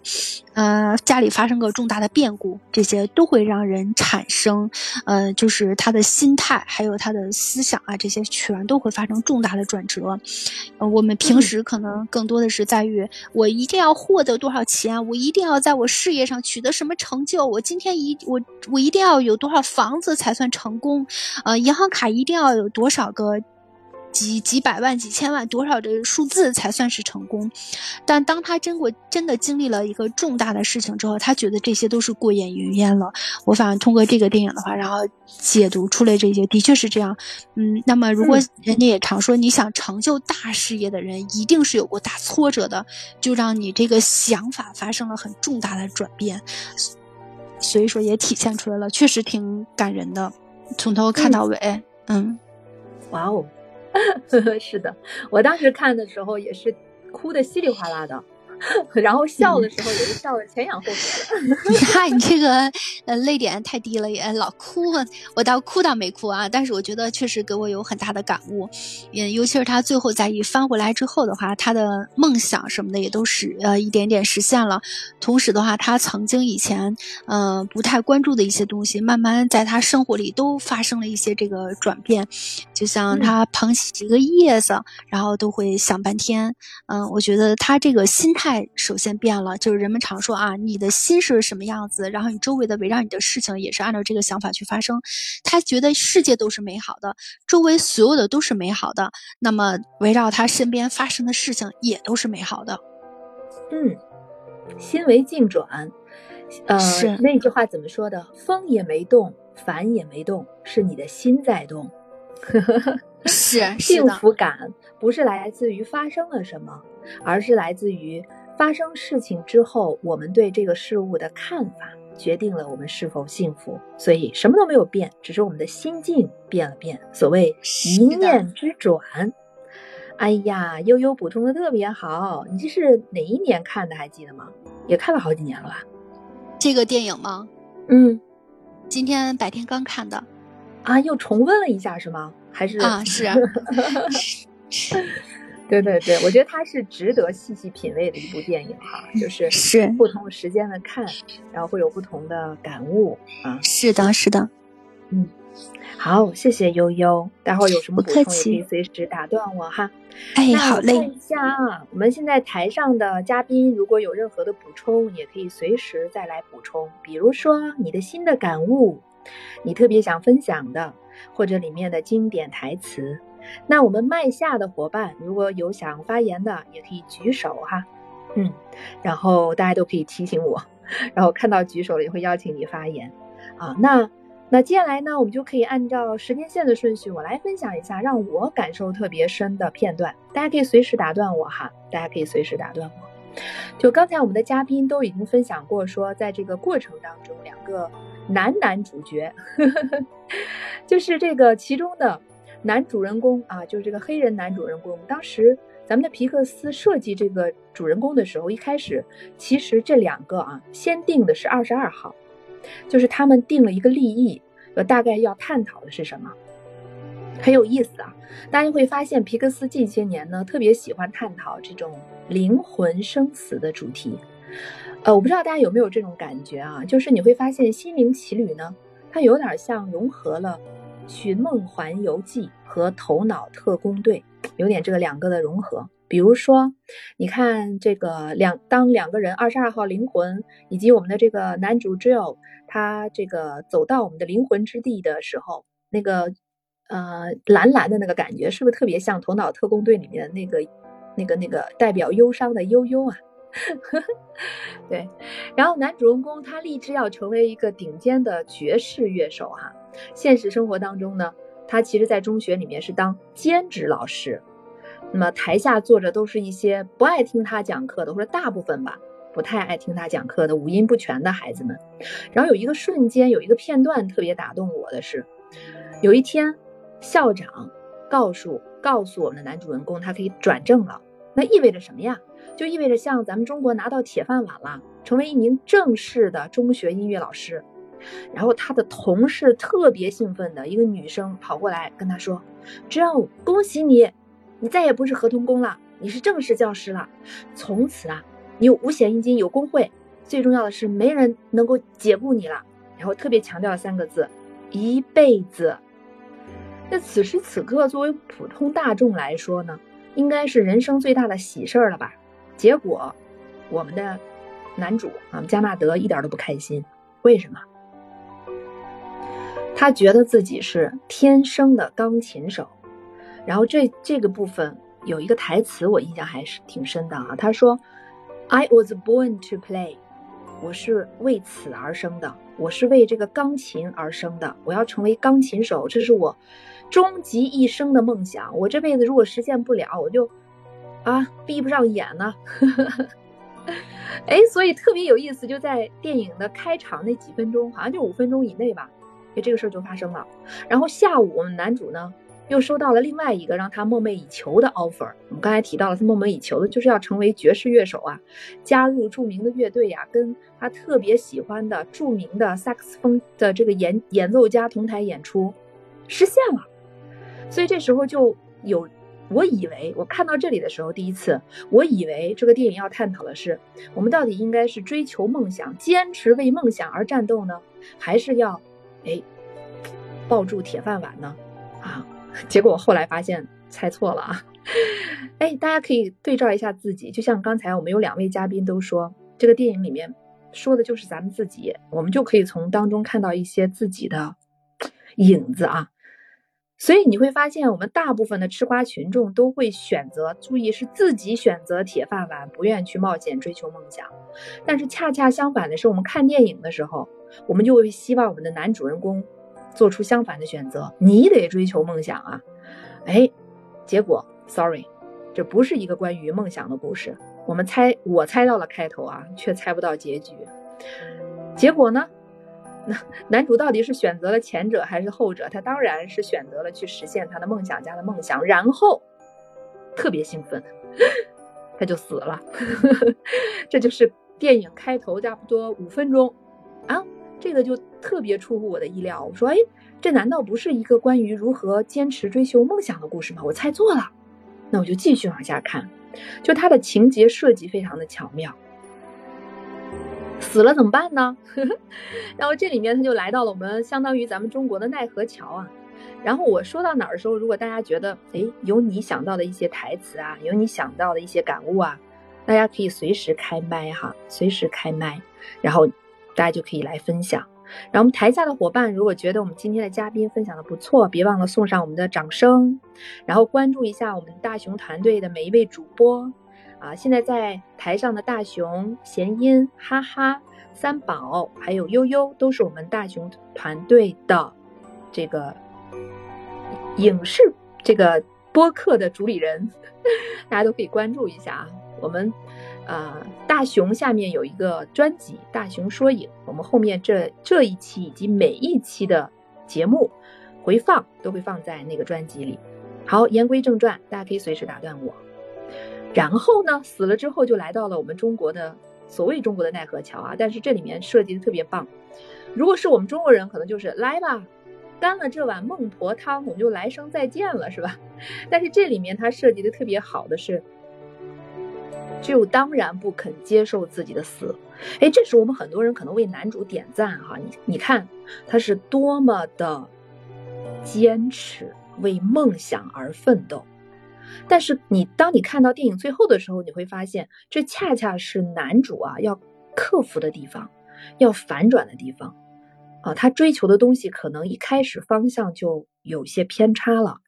S7: 呃，家里发生个重大的变故，这些都会让人产生，呃，就是他的心态，还有他的思想啊，这些全都会发生重大的转折。呃，我们平时可能更多的是在于，我一定要获得多少钱，我一定要在我事业上取得什么成就，我今天一我我一定要有多少房子才算成功，呃，银行卡一定要有多少个。几几百万、几千万，多少的数字才算是成功？但当他真过真的经历了一个重大的事情之后，他觉得这些都是过眼云烟了。我反而通过这个电影的话，然后解读出来这些，的确是这样。嗯，那么如果人家也常说，你想成就大事业的人，一定是有过大挫折的，就让你这个想法发生了很重大的转变。所以说也体现出来了，确实挺感人的，从头看到尾。嗯，
S1: 哇哦。*laughs* 是的，我当时看的时候也是哭的稀里哗啦的。然后笑的时候也是笑的前仰后合的。*laughs* 你
S7: 看你这个呃泪点太低了，也老哭。我倒哭倒没哭啊，但是我觉得确实给我有很大的感悟。嗯，尤其是他最后在一翻回来之后的话，他的梦想什么的也都是呃一点点实现了。同时的话，他曾经以前呃不太关注的一些东西，慢慢在他生活里都发生了一些这个转变。就像他捧起一个叶子，然后都会想半天。嗯，我觉得他这个心态。态首先变了，就是人们常说啊，你的心是什么样子，然后你周围的围绕你的事情也是按照这个想法去发生。他觉得世界都是美好的，周围所有的都是美好的，那么围绕他身边发生的事情也都是美好的。
S1: 嗯，心为境转，呃，
S7: 是
S1: 那句话怎么说的？风也没动，帆也没动，是你的心在动。*laughs*
S7: 是
S1: 幸福感不是来自于发生了什么。而是来自于发生事情之后，我们对这个事物的看法决定了我们是否幸福。所以什么都没有变，只是我们的心境变了变。所谓一念之转。哎呀，悠悠补充的特别好。你这是哪一年看的？还记得吗？也看了好几年了吧？
S7: 这个电影吗？
S1: 嗯，
S7: 今天白天刚看的。
S1: 啊，又重温了一下是吗？还是
S7: 啊，是。*laughs* *laughs* *laughs*
S1: 对对对，我觉得它是值得细细品味的一部电影哈，就是
S7: 是
S1: 不同时间的看，然后会有不同的感悟啊。
S7: 是的，是的，
S1: 嗯，好，谢谢悠悠，待会儿有什么补充也可以随时打断我哈。
S7: 哎，好嘞。
S1: 看一下啊，我们现在台上的嘉宾如果有任何的补充，也可以随时再来补充，比如说你的新的感悟，你特别想分享的，或者里面的经典台词。那我们麦下的伙伴，如果有想发言的，也可以举手哈，嗯，然后大家都可以提醒我，*laughs* 然后看到举手了也会邀请你发言，啊，那那接下来呢，我们就可以按照时间线的顺序，我来分享一下让我感受特别深的片段，大家可以随时打断我哈，大家可以随时打断我。就刚才我们的嘉宾都已经分享过，说在这个过程当中，两个男男主角，*laughs* 呵呵就是这个其中的。男主人公啊，就是这个黑人男主人公，当时咱们的皮克斯设计这个主人公的时候，一开始其实这两个啊，先定的是二十二号，就是他们定了一个立意，呃，大概要探讨的是什么，很有意思啊。大家会发现，皮克斯近些年呢，特别喜欢探讨这种灵魂生死的主题。呃，我不知道大家有没有这种感觉啊，就是你会发现《心灵奇旅》呢，它有点像融合了《寻梦环游记》和《头脑特工队》，有点这个两个的融合。比如说，你看这个两当两个人二十二号灵魂以及我们的这个男主 Jill，他这个走到我们的灵魂之地的时候，那个呃蓝蓝的那个感觉，是不是特别像《头脑特工队》里面的那个那个那个代表忧伤的悠悠啊？*laughs* 对，然后男主人公他立志要成为一个顶尖的爵士乐手哈。现实生活当中呢，他其实在中学里面是当兼职老师，那么台下坐着都是一些不爱听他讲课的，或者大部分吧，不太爱听他讲课的五音不全的孩子们。然后有一个瞬间，有一个片段特别打动我的是，有一天校长告诉告诉我们的男主人公，他可以转正了，那意味着什么呀？就意味着像咱们中国拿到铁饭碗了，成为一名正式的中学音乐老师。然后他的同事特别兴奋的一个女生跑过来跟他说：“Joe，恭喜你，你再也不是合同工了，你是正式教师了。从此啊，你有五险一金，有工会，最重要的是没人能够解雇你了。”然后特别强调了三个字：一辈子。那此时此刻，作为普通大众来说呢，应该是人生最大的喜事儿了吧？结果，我们的男主啊，加纳德一点都不开心。为什么？他觉得自己是天生的钢琴手。然后这这个部分有一个台词，我印象还是挺深的啊。他说：“I was born to play，我是为此而生的，我是为这个钢琴而生的。我要成为钢琴手，这是我终极一生的梦想。我这辈子如果实现不了，我就……”啊，闭不上眼呢，*laughs* 哎，所以特别有意思，就在电影的开场那几分钟，好像就五分钟以内吧，就这个事儿就发生了。然后下午，我们男主呢又收到了另外一个让他梦寐以求的 offer。我们刚才提到了，他梦寐以求的就是要成为爵士乐手啊，加入著名的乐队呀，跟他特别喜欢的著名的萨克斯风的这个演演奏家同台演出，实现了。所以这时候就有。我以为我看到这里的时候，第一次，我以为这个电影要探讨的是，我们到底应该是追求梦想，坚持为梦想而战斗呢，还是要，哎，抱住铁饭碗呢？啊，*laughs* 结果我后来发现猜错了啊！*laughs* 哎，大家可以对照一下自己，就像刚才我们有两位嘉宾都说，这个电影里面说的就是咱们自己，我们就可以从当中看到一些自己的影子啊。所以你会发现，我们大部分的吃瓜群众都会选择，注意是自己选择铁饭碗，不愿去冒险追求梦想。但是恰恰相反的是，我们看电影的时候，我们就会希望我们的男主人公做出相反的选择。你得追求梦想啊！哎，结果，sorry，这不是一个关于梦想的故事。我们猜，我猜到了开头啊，却猜不到结局。结果呢？那 *laughs* 男主到底是选择了前者还是后者？他当然是选择了去实现他的梦想家的梦想，然后特别兴奋，他就死了。*laughs* 这就是电影开头差不多五分钟啊，这个就特别出乎我的意料。我说，哎，这难道不是一个关于如何坚持追求梦想的故事吗？我猜错了。那我就继续往下看，就它的情节设计非常的巧妙。死了怎么办呢？*laughs* 然后这里面他就来到了我们相当于咱们中国的奈何桥啊。然后我说到哪儿的时候，如果大家觉得哎有你想到的一些台词啊，有你想到的一些感悟啊，大家可以随时开麦哈，随时开麦，然后大家就可以来分享。然后我们台下的伙伴如果觉得我们今天的嘉宾分享的不错，别忘了送上我们的掌声，然后关注一下我们大熊团队的每一位主播。啊，现在在台上的大熊、贤音、哈哈、三宝还有悠悠，都是我们大熊团队的这个影视这个播客的主理人，*laughs* 大家都可以关注一下啊。我们啊，大熊下面有一个专辑《大熊说影》，我们后面这这一期以及每一期的节目回放都会放在那个专辑里。好，言归正传，大家可以随时打断我。然后呢，死了之后就来到了我们中国的所谓中国的奈何桥啊，但是这里面设计的特别棒。如果是我们中国人，可能就是来吧，干了这碗孟婆汤，我们就来生再见了，是吧？*laughs* 但是这里面它设计的特别好的是，就当然不肯接受自己的死。哎，这时我们很多人可能为男主点赞哈，你你看他是多么的坚持。为梦想而奋斗，但是你当你看到电影最后的时候，你会发现这恰恰是男主啊要克服的地方，要反转的地方啊，他追求的东西可能一开始方向就有些偏差了，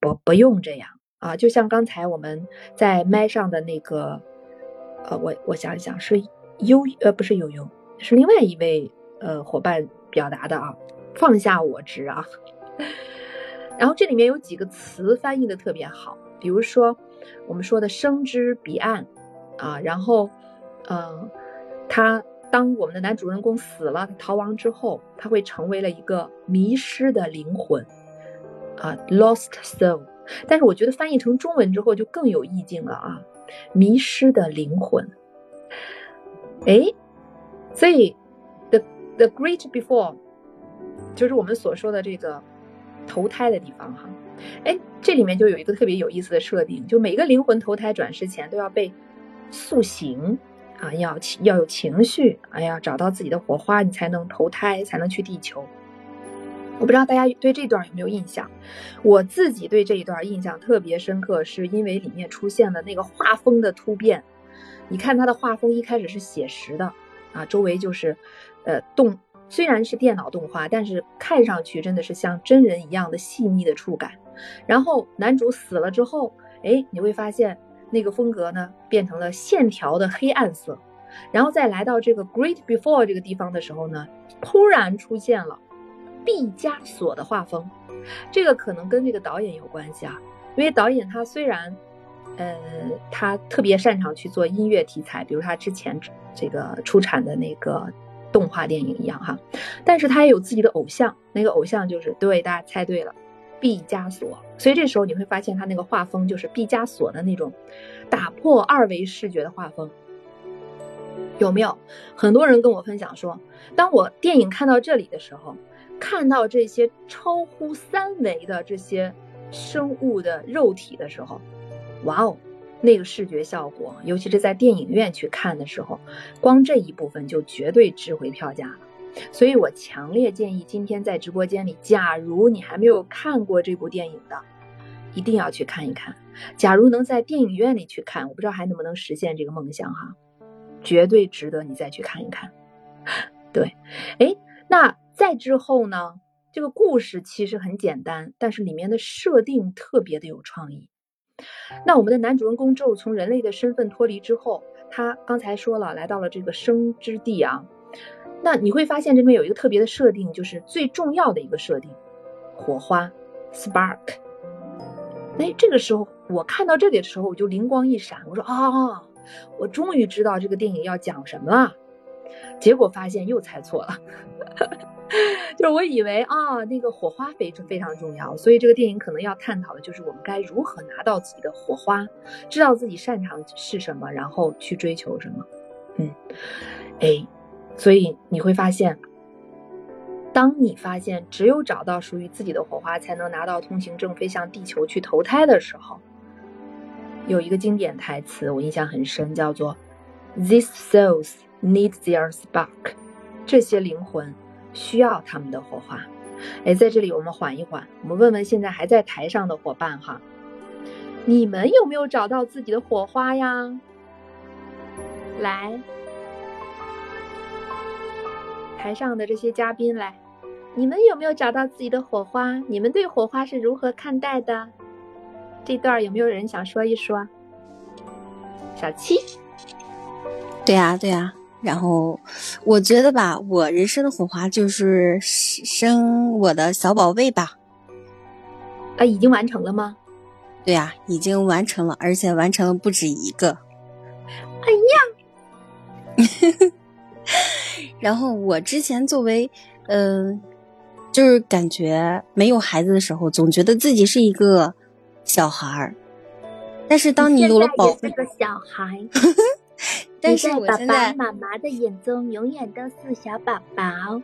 S1: 不不用这样啊，就像刚才我们在麦上的那个，呃，我我想一想是悠呃不是悠悠，是另外一位呃伙伴表达的啊，放下我执啊。*laughs* 然后这里面有几个词翻译的特别好，比如说我们说的生之彼岸，啊，然后，嗯，他当我们的男主人公死了逃亡之后，他会成为了一个迷失的灵魂，啊，lost soul。但是我觉得翻译成中文之后就更有意境了啊，迷失的灵魂。哎，所以 the the great before 就是我们所说的这个。投胎的地方哈，哎，这里面就有一个特别有意思的设定，就每个灵魂投胎转世前都要被塑形啊，要要有情绪，哎呀，找到自己的火花，你才能投胎，才能去地球。我不知道大家对这段有没有印象？我自己对这一段印象特别深刻，是因为里面出现了那个画风的突变。你看他的画风一开始是写实的啊，周围就是呃动。虽然是电脑动画，但是看上去真的是像真人一样的细腻的触感。然后男主死了之后，哎，你会发现那个风格呢变成了线条的黑暗色。然后再来到这个 Great Before 这个地方的时候呢，突然出现了毕加索的画风。这个可能跟这个导演有关系啊，因为导演他虽然，呃，他特别擅长去做音乐题材，比如他之前这个出产的那个。动画电影一样哈，但是他也有自己的偶像，那个偶像就是对大家猜对了，毕加索。所以这时候你会发现他那个画风就是毕加索的那种打破二维视觉的画风，有没有？很多人跟我分享说，当我电影看到这里的时候，看到这些超乎三维的这些生物的肉体的时候，哇哦！那个视觉效果，尤其是在电影院去看的时候，光这一部分就绝对值回票价了。所以我强烈建议，今天在直播间里，假如你还没有看过这部电影的，一定要去看一看。假如能在电影院里去看，我不知道还能不能实现这个梦想哈，绝对值得你再去看一看。对，哎，那再之后呢？这个故事其实很简单，但是里面的设定特别的有创意。那我们的男主人公之后从人类的身份脱离之后，他刚才说了，来到了这个生之地啊。那你会发现这边有一个特别的设定，就是最重要的一个设定，火花，spark。哎，这个时候我看到这里的时候，我就灵光一闪，我说啊，我终于知道这个电影要讲什么了。结果发现又猜错了。*laughs* 就是我以为啊，那个火花非常非常重要，所以这个电影可能要探讨的就是我们该如何拿到自己的火花，知道自己擅长是什么，然后去追求什么。嗯，哎，所以你会发现，当你发现只有找到属于自己的火花，才能拿到通行证飞向地球去投胎的时候，有一个经典台词我印象很深，叫做 “These souls need their spark”，这些灵魂。需要他们的火花，哎，在这里我们缓一缓，我们问问现在还在台上的伙伴哈，你们有没有找到自己的火花呀？来，台上的这些嘉宾来，你们有没有找到自己的火花？你们对火花是如何看待的？这段有没有人想说一说？小七，
S7: 对呀，对呀。然后，我觉得吧，我人生的火花就是生我的小宝贝吧。
S1: 啊，已经完成了吗？
S7: 对呀，已经完成了，而且完成了不止一个。
S1: 哎呀！*laughs*
S7: 然后我之前作为，嗯，
S8: 就是感觉没有孩子的时候，总觉得自己是一个小孩儿，但是当你有了宝，
S1: 是个小孩，*laughs*
S8: 但是我现在
S1: 妈妈的眼中永远都是小宝宝。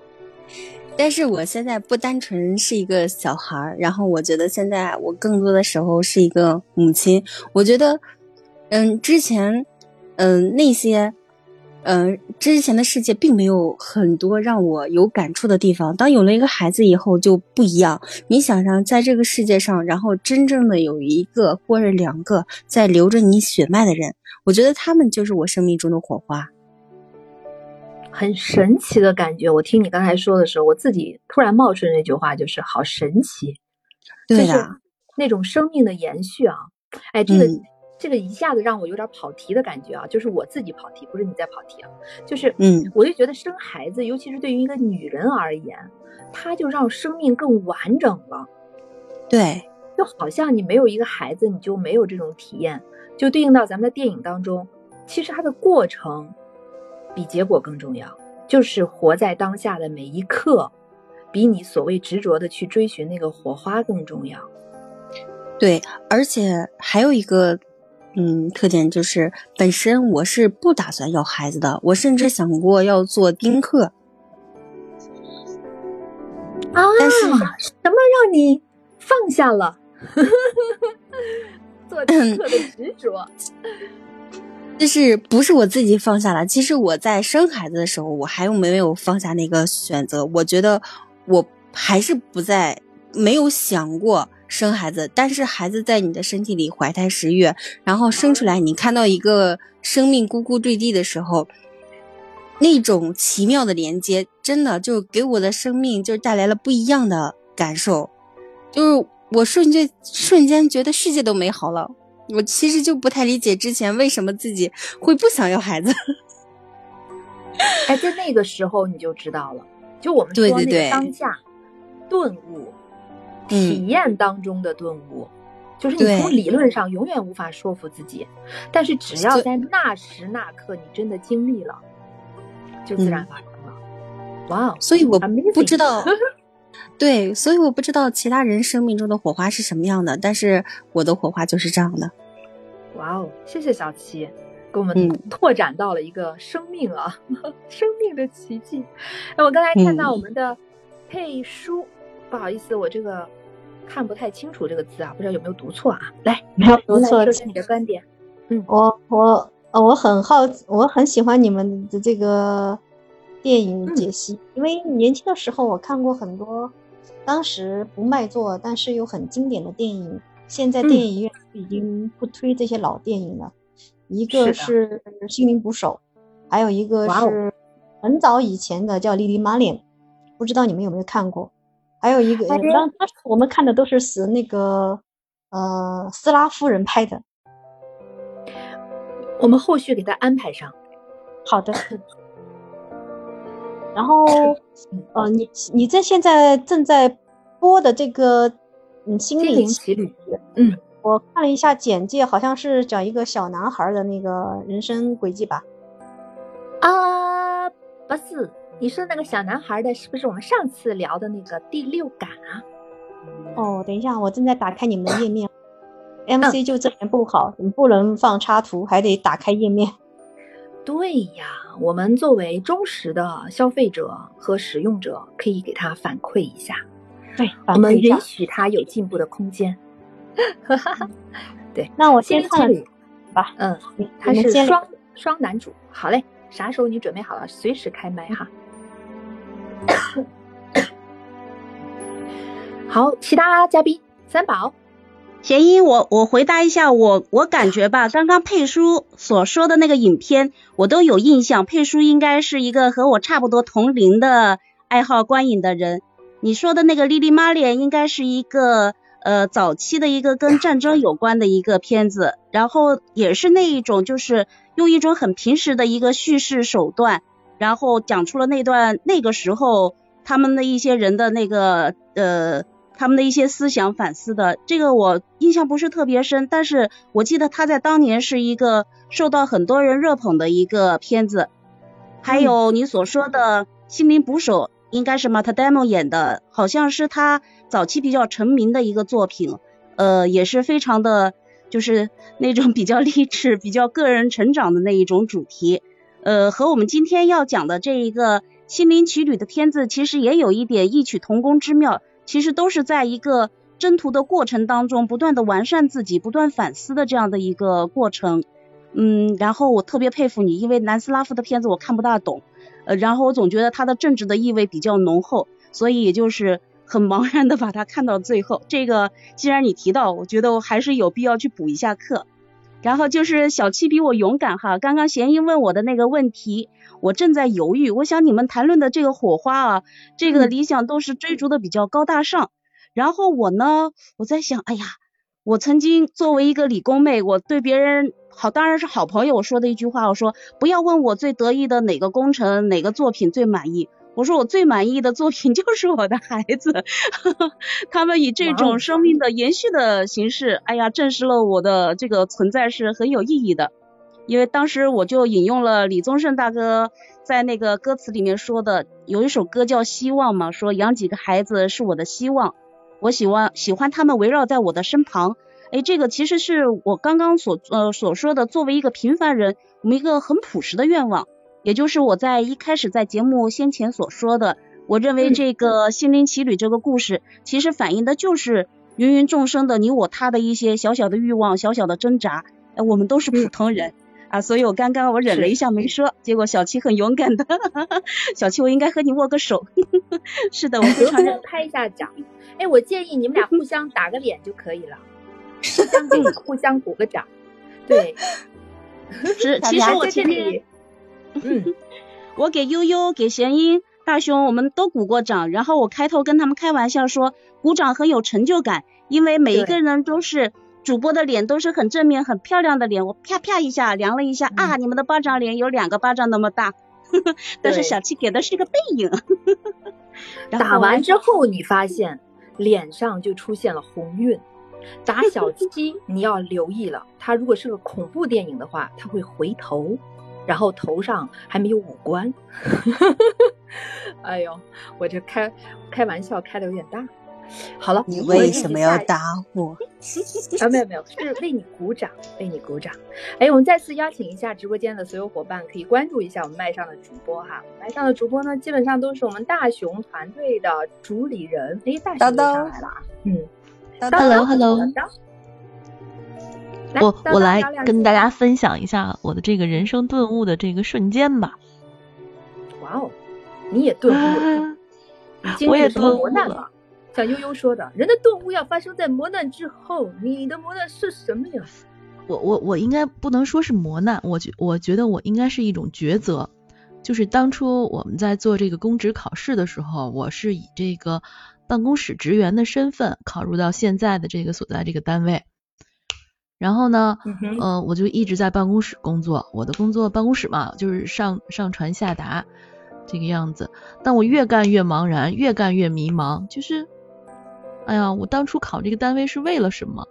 S8: 但是我现在不单纯是一个小孩儿，然后我觉得现在我更多的时候是一个母亲。我觉得，嗯，之前，嗯，那些。嗯，之前的世界并没有很多让我有感触的地方。当有了一个孩子以后就不一样。你想想，在这个世界上，然后真正的有一个或者两个在流着你血脉的人，我觉得他们就是我生命中的火花，
S1: 很神奇的感觉。我听你刚才说的时候，我自己突然冒出的那句话就是“好神奇”，
S8: 对的，
S1: 那种生命的延续啊！哎，这个。这个一下子让我有点跑题的感觉啊，就是我自己跑题，不是你在跑题啊，就是，
S8: 嗯，
S1: 我就觉得生孩子，尤其是对于一个女人而言，它就让生命更完整了。
S8: 对，
S1: 就好像你没有一个孩子，你就没有这种体验。就对应到咱们的电影当中，其实它的过程比结果更重要，就是活在当下的每一刻，比你所谓执着的去追寻那个火花更重要。
S8: 对，而且还有一个。嗯，特点就是本身我是不打算要孩子的，我甚至想过要做丁克。
S1: 啊，
S8: 但是什么
S1: 让你放下了 *laughs* 做丁克的执着？
S8: 就是不是我自己放下了？其实我在生孩子的时候，我还有没有放下那个选择？我觉得我还是不在，没有想过。生孩子，但是孩子在你的身体里怀胎十月，然后生出来，你看到一个生命咕咕坠地的时候，那种奇妙的连接，真的就给我的生命就带来了不一样的感受，就是我瞬间瞬间觉得世界都美好了。我其实就不太理解之前为什么自己会不想要孩子。
S1: 哎，在那个时候你就知道了，就我们说那个当下顿悟。体验当中的顿悟，就是你从理论上永远无法说服自己，但是只要在那时那刻你真的经历了，就自然发生了。哇哦！
S8: 所以我不知道，*laughs* 对，所以我不知道其他人生命中的火花是什么样的，但是我的火花就是这样的。
S1: 哇哦！谢谢小七，给我们拓展到了一个生命啊，*laughs* 生命的奇迹。哎，我刚才看到我们的佩叔，不好意思，我这个。看不太清楚这个字啊，不知道有没有读错啊？来，
S9: 没有读错，
S1: 说说你的观点。嗯，
S9: 我我呃我很好，我很喜欢你们的这个电影解析，因为年轻的时候我看过很多，当时不卖座但是又很经典的电影，现在电影院已经不推这些老电影了。一个是《心灵捕手》，还有一个是很早以前的叫《莉莉玛莲》，不知道你们有没有看过？还有一个，当当时我们看的都是死那个，呃，斯拉夫人拍的。
S1: 我们后续给他安排上。
S9: 好的。*laughs* 然后，呃，你你在现在正在播的这个，嗯，心灵奇旅，
S1: 嗯，
S9: 我看了一下简介，好像是讲一个小男孩的那个人生轨迹吧？
S1: 啊，不是。你说那个小男孩的是不是我们上次聊的那个第六感啊？
S9: 哦，等一下，我正在打开你们的页面。*laughs* MC 就这点不好，你不能放插图，还得打开页面。
S1: 对呀，我们作为忠实的消费者和使用者，可以给他反馈一下。
S9: 对，
S1: 我们允许他有进步的空间。*laughs* 对，
S9: 那我先看
S1: 吧。嗯，他是双双男主。好嘞，啥时候你准备好了，随时开麦哈。*coughs* 好，其他嘉宾三宝，
S5: 贤英，我我回答一下，我我感觉吧，刚刚佩叔所说的那个影片，我都有印象。佩叔应该是一个和我差不多同龄的爱好观影的人。你说的那个《莉莉玛莲》应该是一个呃早期的一个跟战争有关的一个片子，然后也是那一种就是用一种很平实的一个叙事手段。然后讲出了那段那个时候他们的一些人的那个呃他们的一些思想反思的，这个我印象不是特别深，但是我记得他在当年是一个受到很多人热捧的一个片子。还有你所说的心灵捕手，应该是 Matt Damon 演的，好像是他早期比较成名的一个作品，呃，也是非常的，就是那种比较励志、比较个人成长的那一种主题，呃，和我们今天要讲的这一个心灵奇旅的片子，其实也有一点异曲同工之妙，其实都是在一个征途的过程当中，不断的完善自己、不断反思的这样的一个过程。嗯，然后我特别佩服你，因为南斯拉夫的片子我看不大懂，呃，然后我总觉得他的政治的意味比较浓厚，所以也就是很茫然的把它看到最后。这个既然你提到，我觉得我还是有必要去补一下课。然后就是小七比我勇敢哈，刚刚贤英问我的那个问题，我正在犹豫。我想你们谈论的这个火花啊，这个理想都是追逐的比较高大上，然后我呢，我在想，哎呀，我曾经作为一个理工妹，我对别人。好，当然是好朋友我说的一句话。我说不要问我最得意的哪个工程、哪个作品最满意。我说我最满意的作品 *laughs* 就是我的孩子，*laughs* 他们以这种生命的延续的形式，哎呀，证实了我的这个存在是很有意义的。因为当时我就引用了李宗盛大哥在那个歌词里面说的，有一首歌叫《希望》嘛，说养几个孩子是我的希望，我喜欢喜欢他们围绕在我的身旁。哎，这个其实是我刚刚所呃所说的，作为一个平凡人，我们一个很朴实的愿望，也就是我在一开始在节目先前所说的，我认为这个心灵奇旅这个故事，其实反映的就是芸芸众生的你我他的一些小小的欲望、小小的挣扎。哎，我们都是普通人啊，所以我刚刚我忍了一下没说，结果小七很勇敢的，*laughs* 小七我应该和你握个手。*laughs* 是的，我非常
S1: 拍一下掌。哎，我建议你们俩互相打个脸就可以了。互相给互相鼓个掌，对，
S5: 是 *laughs* 其实我这里，嗯，*laughs* 我给悠悠、给贤英、大雄，我们都鼓过掌。然后我开头跟他们开玩笑说，鼓掌很有成就感，因为每一个人都是主播的脸都是很正面、很漂亮的脸。我啪啪一下量了一下啊，你们的巴掌脸有两个巴掌那么大，*laughs* 但是小七给的是个背影。*laughs*
S1: 打完之后，你发现脸上就出现了红晕。打小七，你要留意了。他如果是个恐怖电影的话，他会回头，然后头上还没有五官。*laughs* 哎呦，我这开开玩笑开的有点大。好了，
S8: 你为什么要打我？
S1: 啊，没有没有，是为你鼓掌，为你鼓掌。哎，我们再次邀请一下直播间的所有伙伴，可以关注一下我们麦上的主播哈。麦上的主播呢，基本上都是我们大熊团队的主理人。哎，大熊上来了啊，嗯。
S10: Hello，Hello，我我来跟大家分享一下我的这个人生顿悟的这个瞬间吧。
S1: 哇哦，你也顿悟了，
S10: 我也顿悟
S1: 了。像悠悠说的，人的顿悟要发生在磨难之后，你的磨难是什么呀？
S10: 我我我应该不能说是磨难，我觉我觉得我应该是一种抉择。就是当初我们在做这个公职考试的时候，我是以这个。办公室职员的身份考入到现在的这个所在这个单位，然后呢，嗯，我就一直在办公室工作。我的工作办公室嘛，就是上上传下达这个样子。但我越干越茫然，越干越迷茫。就是，哎呀，我当初考这个单位是为了什么？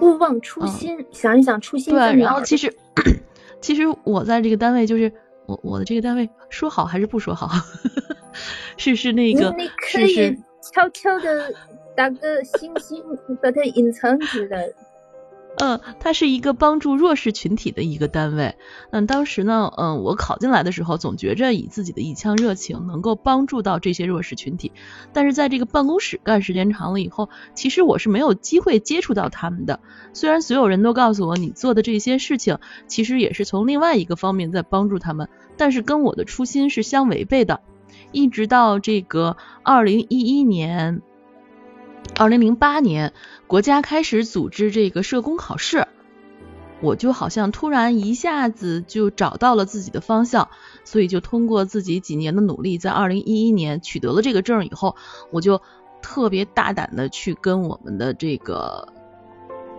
S1: 勿忘初心，想一想初心
S10: 对，然后其实，*coughs* 其实我在这个单位，就是我我的这个单位说好还是不说好？*laughs* 是是那个，
S1: 你可以悄悄的打个星星，把它隐藏起来。*laughs*
S10: 嗯，它是一个帮助弱势群体的一个单位。嗯，当时呢，嗯，我考进来的时候，总觉着以自己的一腔热情能够帮助到这些弱势群体。但是在这个办公室干时间长了以后，其实我是没有机会接触到他们的。虽然所有人都告诉我，你做的这些事情其实也是从另外一个方面在帮助他们，但是跟我的初心是相违背的。一直到这个二零一一年、二零零八年，国家开始组织这个社工考试，我就好像突然一下子就找到了自己的方向，所以就通过自己几年的努力，在二零一一年取得了这个证以后，我就特别大胆的去跟我们的这个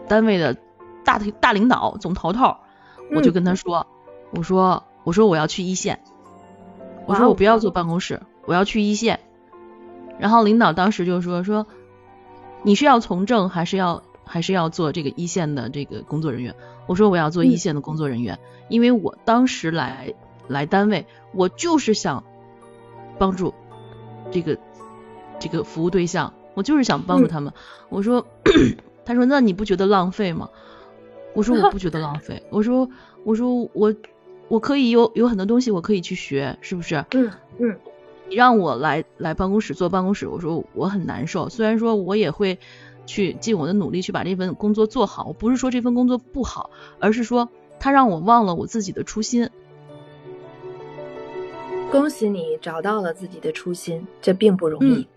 S10: 单位的大大领导总头头，我就跟他说，我说我说我要去一线。我说我不要坐办公室，我要去一线。然后领导当时就说说，你是要从政还是要还是要做这个一线的这个工作人员？我说我要做一线的工作人员，因为我当时来来单位，我就是想帮助这个这个服务对象，我就是想帮助他们。我说，*clears throat* 他说那你不觉得浪费吗？我说我不觉得浪费。我说我说我我可以有有很多东西我可以去学，是不是？
S1: 嗯嗯。
S10: 你让我来来办公室坐办公室，我说我很难受。虽然说我也会去尽我的努力去把这份工作做好，我不是说这份工作不好，而是说他让我忘了我自己的初心。
S1: 恭喜你找到了自己的初心，这并不容易，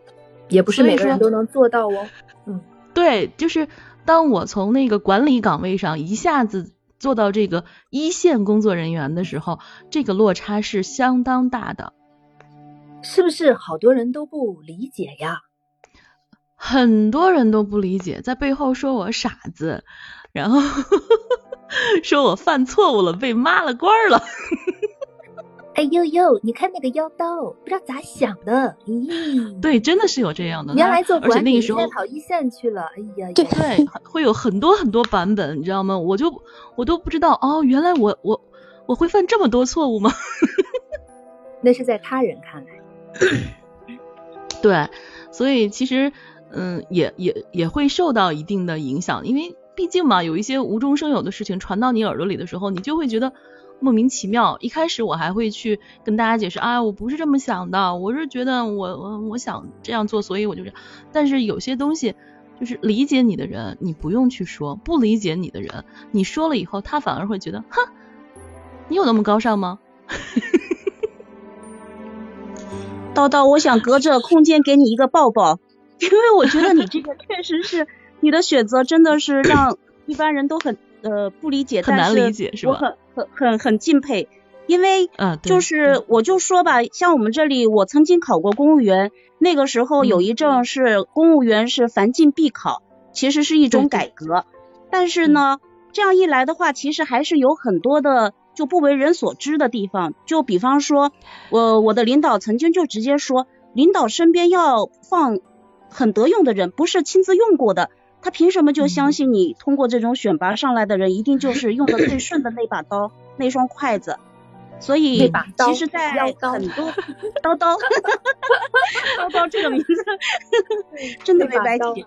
S1: 也不是每个人都能做到哦。嗯，
S10: 对，就是当我从那个管理岗位上一下子做到这个一线工作人员的时候，这个落差是相当大的。
S1: 是不是好多人都不理解呀？
S10: 很多人都不理解，在背后说我傻子，然后 *laughs* 说我犯错误了，被骂了官了。*laughs*
S1: 哎呦呦，你看那个妖刀，不知道咋想的。咦，
S10: 对，真的是有这样的。
S1: 原来做
S10: 管理，现
S1: 在跑一线去了。哎呀，
S10: 对对，会有很多很多版本，你知道吗？我就我都不知道哦，原来我我我会犯这么多错误吗？*laughs*
S1: 那是在他人看来。*coughs*
S10: 对，所以其实，嗯，也也也会受到一定的影响，因为毕竟嘛，有一些无中生有的事情传到你耳朵里的时候，你就会觉得莫名其妙。一开始我还会去跟大家解释，啊，我不是这么想的，我是觉得我我我想这样做，所以我就这样。但是有些东西，就是理解你的人，你不用去说；不理解你的人，你说了以后，他反而会觉得，哼，你有那么高尚吗？*laughs*
S5: 叨叨，我想隔着空间给你一个抱抱，*laughs* 因为我觉得你这个确实是你的选择，真的是让一般人都很呃不理解，
S10: 很难理解，是
S5: 吧？我很很很很敬佩，因为就是我就说吧，像我们这里，我曾经考过公务员，那个时候有一阵是公务员是凡进必考，其实是一种改革，但是呢，这样一来的话，其实还是有很多的。就不为人所知的地方，就比方说，我我的领导曾经就直接说，领导身边要放很得用的人，不是亲自用过的，他凭什么就相信你通过这种选拔上来的人，一定就是用的最顺的那把刀，*laughs* 那双筷子？所以，其实，在很多 *laughs* 刀刀，*laughs* 刀刀这个名字真的没白起。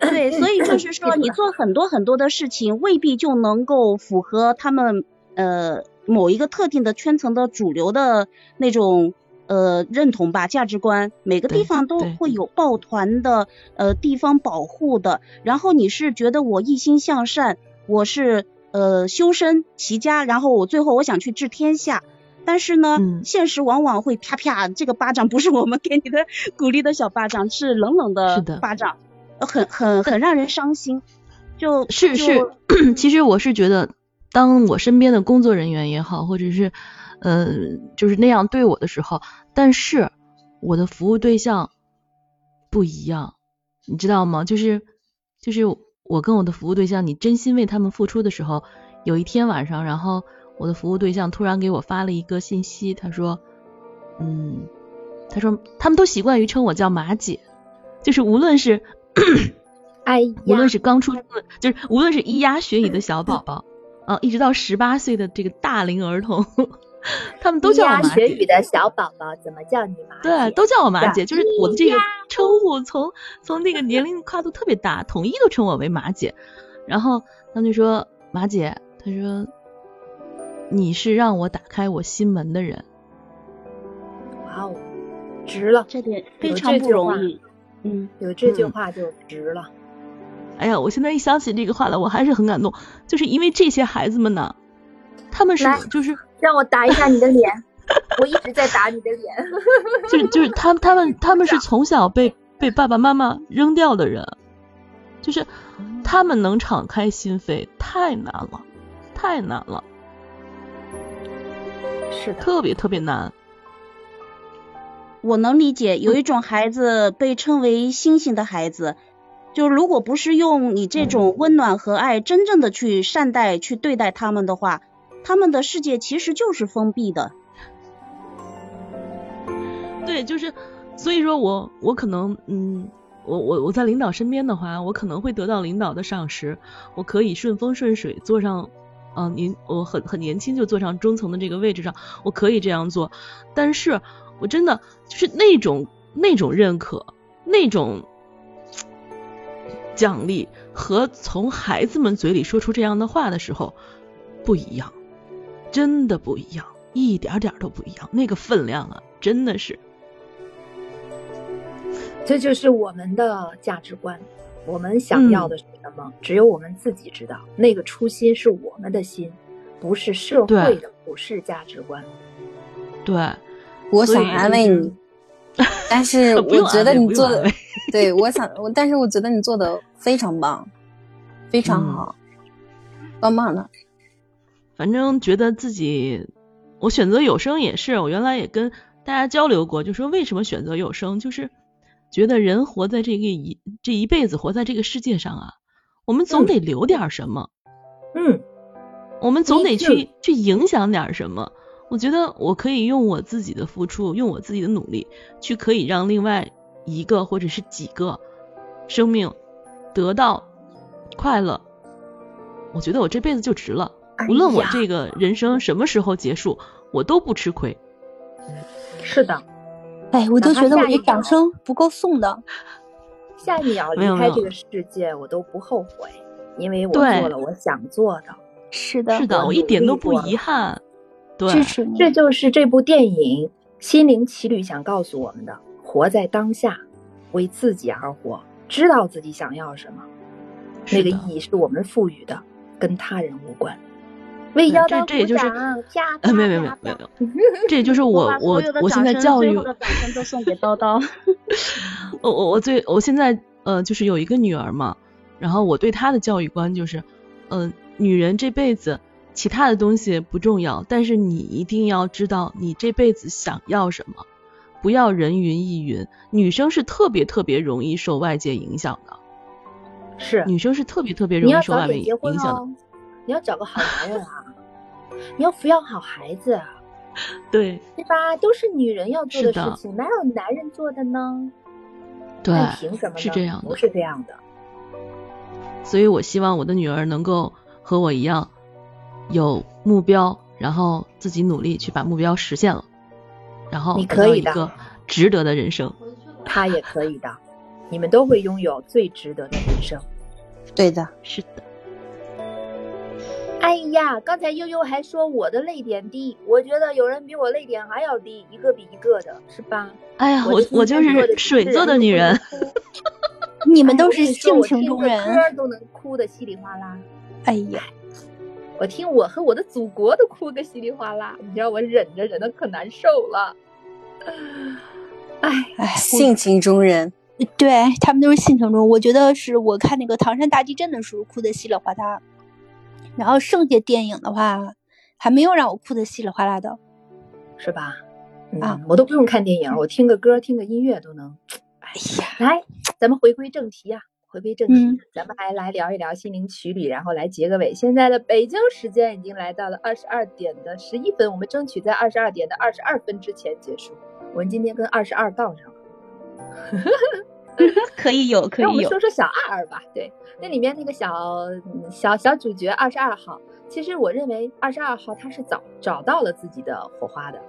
S5: 对，所以就是 *clears throat* 说，你做很多很多的事情，未必就能够符合他们。呃，某一个特定的圈层的主流的那种呃认同吧，价值观，每个地方都会有抱团的，呃，地方保护的。然后你是觉得我一心向善，我是呃修身齐家，然后我最后我想去治天下。但是呢，现实往往会啪啪，这个巴掌不是我们给你的鼓励的小巴掌，是冷冷的巴掌，很很很让人伤心。就是
S10: 是，*clears throat* 其实我是觉得。当我身边的工作人员也好，或者是，呃，就是那样对我的时候，但是我的服务对象不一样，你知道吗？就是就是我跟我的服务对象，你真心为他们付出的时候，有一天晚上，然后我的服务对象突然给我发了一个信息，他说，嗯，他说他们都习惯于称我叫马姐，就是无论是，
S1: 哎，
S10: 无论是刚出生的，就是无论是咿呀学语的小宝宝。啊，一直到十八岁的这个大龄儿童，他们都叫我马姐。
S1: 学语的小宝宝怎么叫你马姐？
S10: 对，都叫我马姐，就是我的这个称呼从从那个年龄跨度特别大，统一都称我为马姐。然后他就说马姐，他说你是让我打开我心门的人。
S1: 哇哦，值了，
S5: 这点非常不容易。
S1: 嗯，有这句话就值了。
S10: 哎呀，我现在一想起这个话来，我还是很感动。就是因为这些孩子们呢，他们是就是
S1: 让我打一下你的脸，我一直在打你的脸。*laughs*
S10: 就是就是他他们他们是从小被被爸爸妈妈扔掉的人，就是他们能敞开心扉太难了，太难了，
S1: 是的，
S10: 特别特别难。
S5: 我能理解，有一种孩子被称为星星的孩子。就如果不是用你这种温暖和爱，真正的去善待、去对待他们的话，他们的世界其实就是封闭的。
S10: 对，就是，所以说我我可能，嗯，我我我在领导身边的话，我可能会得到领导的赏识，我可以顺风顺水坐上，嗯，您我很很年轻就坐上中层的这个位置上，我可以这样做，但是我真的就是那种那种认可，那种奖励和从孩子们嘴里说出这样的话的时候不一样，真的不一样，一点点都不一样，那个分量啊，真的是。
S1: 这就是我们的价值观，我们想要的是什么，只有我们自己知道。那个初心是我们的心，不是社会的普世价值观。
S10: 对，
S8: 我想安慰你，但是 *laughs* 我觉得你做的，对我想我，但是我觉得你做的非常棒，非常好，棒棒的。
S10: 反正觉得自己，我选择有声也是，我原来也跟大家交流过，就说为什么选择有声，就是。觉得人活在这个一这一辈子活在这个世界上啊，我们总得留点什么，
S1: 嗯，
S10: 我们总得去去影响点什么。我觉得我可以用我自己的付出，用我自己的努力，去可以让另外一个或者是几个生命得到快乐。我觉得我这辈子就值了，无论我这个人生什么时候结束，我都不吃亏。
S1: 是的。
S7: 哎，我都觉得我的掌声不够送的。
S1: 下一秒离开这个世界，我都不后悔，因为我做了我想做的。
S7: 是的，
S10: 是的，我一点都不遗憾。
S7: 支持你，
S1: 这就是这部电影《心灵奇旅》想告诉我们的：活在当下，为自己而活，知道自己想要什么。那个意义是我们赋予的，跟他人无关。为妖
S10: 这这也就是，呃，没有没有没有没有，这也就是我我我现在教育，
S5: 掌声都送给叨叨。*laughs*
S10: 我我我最我现在呃就是有一个女儿嘛，然后我对她的教育观就是，嗯，女人这辈子其他的东西不重要，但是你一定要知道你这辈子想要什么，不要人云亦云。女生是特别特别容易受外界影响的，
S1: 是
S10: 女生是特别特别容易受外界影响的。
S1: 你要找个好男人啊！*laughs* 你要抚养好孩子，
S10: 对
S1: 对吧？都是女人要做的事情，哪有男人做的呢？
S10: 对，
S1: 凭什么？
S10: 是这样的，
S1: 不是这样的。
S10: 所以我希望我的女儿能够和我一样有目标，然后自己努力去把目标实现了，然后
S1: 得到一
S10: 个值得的人生。
S1: 他也可以的，你们都会拥有最值得的人生。
S8: 对的，
S10: 是的。
S1: 哎呀，刚才悠悠还说我的泪点低，我觉得有人比我泪点还要低，一个比一个的，是吧？
S10: 哎呀，我我就是水做的女人，*laughs*
S7: 你们都是性情中人，
S1: 歌都能哭的稀里哗啦。
S7: 哎呀，
S1: 我听我和我的祖国都哭个稀里哗啦，你知道我忍着忍的可难受了。哎
S8: 哎，性情中人，
S7: 对他们都是性情中，我觉得是我看那个唐山大地震的时候哭的稀里哗啦。然后剩下电影的话，还没有让我哭的稀里哗啦的，
S1: 是吧？啊，我都不用看电影，我听个歌、听个音乐都能。哎呀，来，咱们回归正题呀，回归正题，咱们还来聊一聊心灵曲旅，然后来结个尾。现在的北京时间已经来到了二十二点的十一分，我们争取在二十二点的二十二分之前结束。我们今天跟二十二杠上了。
S5: 可以有，*laughs* 可以有。
S1: 那我们说说小二二吧。对，那里面那个小小小主角二十二号，其实我认为二十二号他是找找到了自己的火花的。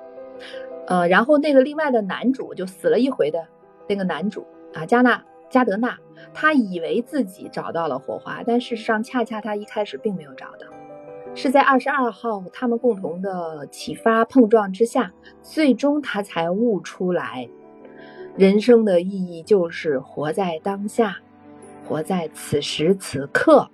S1: 呃，然后那个另外的男主就死了一回的那个男主啊，加纳加德纳，他以为自己找到了火花，但事实上恰恰他一开始并没有找到，是在二十二号他们共同的启发碰撞之下，最终他才悟出来。人生的意义就是活在当下，活在此时此刻。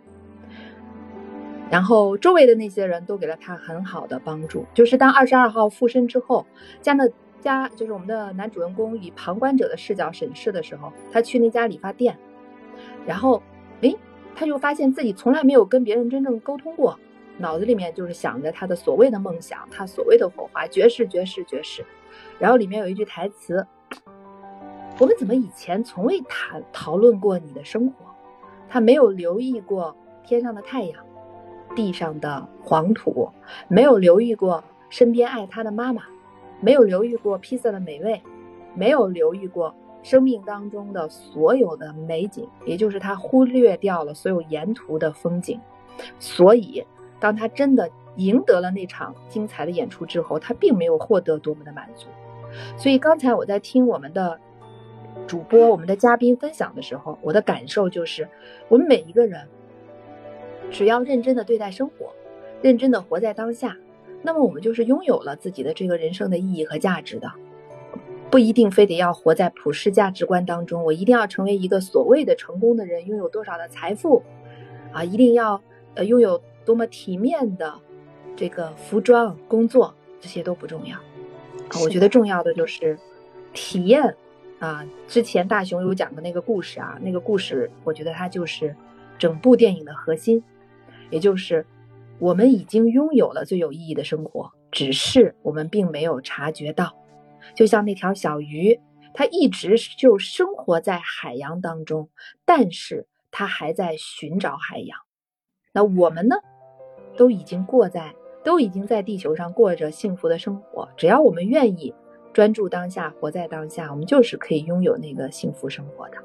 S1: 然后周围的那些人都给了他很好的帮助。就是当二十二号附身之后，加纳家就是我们的男主人公以旁观者的视角审视的时候，他去那家理发店，然后诶，他就发现自己从来没有跟别人真正沟通过，脑子里面就是想着他的所谓的梦想，他所谓的火花，绝世绝世绝世。然后里面有一句台词。我们怎么以前从未谈讨论过你的生活？他没有留意过天上的太阳，地上的黄土，没有留意过身边爱他的妈妈，没有留意过披萨的美味，没有留意过生命当中的所有的美景，也就是他忽略掉了所有沿途的风景。所以，当他真的赢得了那场精彩的演出之后，他并没有获得多么的满足。所以刚才我在听我们的主播、我们的嘉宾分享的时候，我的感受就是，我们每一个人只要认真的对待生活，认真的活在当下，那么我们就是拥有了自己的这个人生的意义和价值的。不一定非得要活在普世价值观当中，我一定要成为一个所谓的成功的人，拥有多少的财富啊？一定要呃拥有多么体面的这个服装、工作，这些都不重要。啊我觉得重要的就是体验啊！之前大雄有讲的那个故事啊，那个故事，我觉得它就是整部电影的核心，也就是我们已经拥有了最有意义的生活，只是我们并没有察觉到。就像那条小鱼，它一直就生活在海洋当中，但是它还在寻找海洋。那我们呢，都已经过在。都已经在地球上过着幸福的生活，只要我们愿意专注当下，活在当下，我们就是可以拥有那个幸福生活的。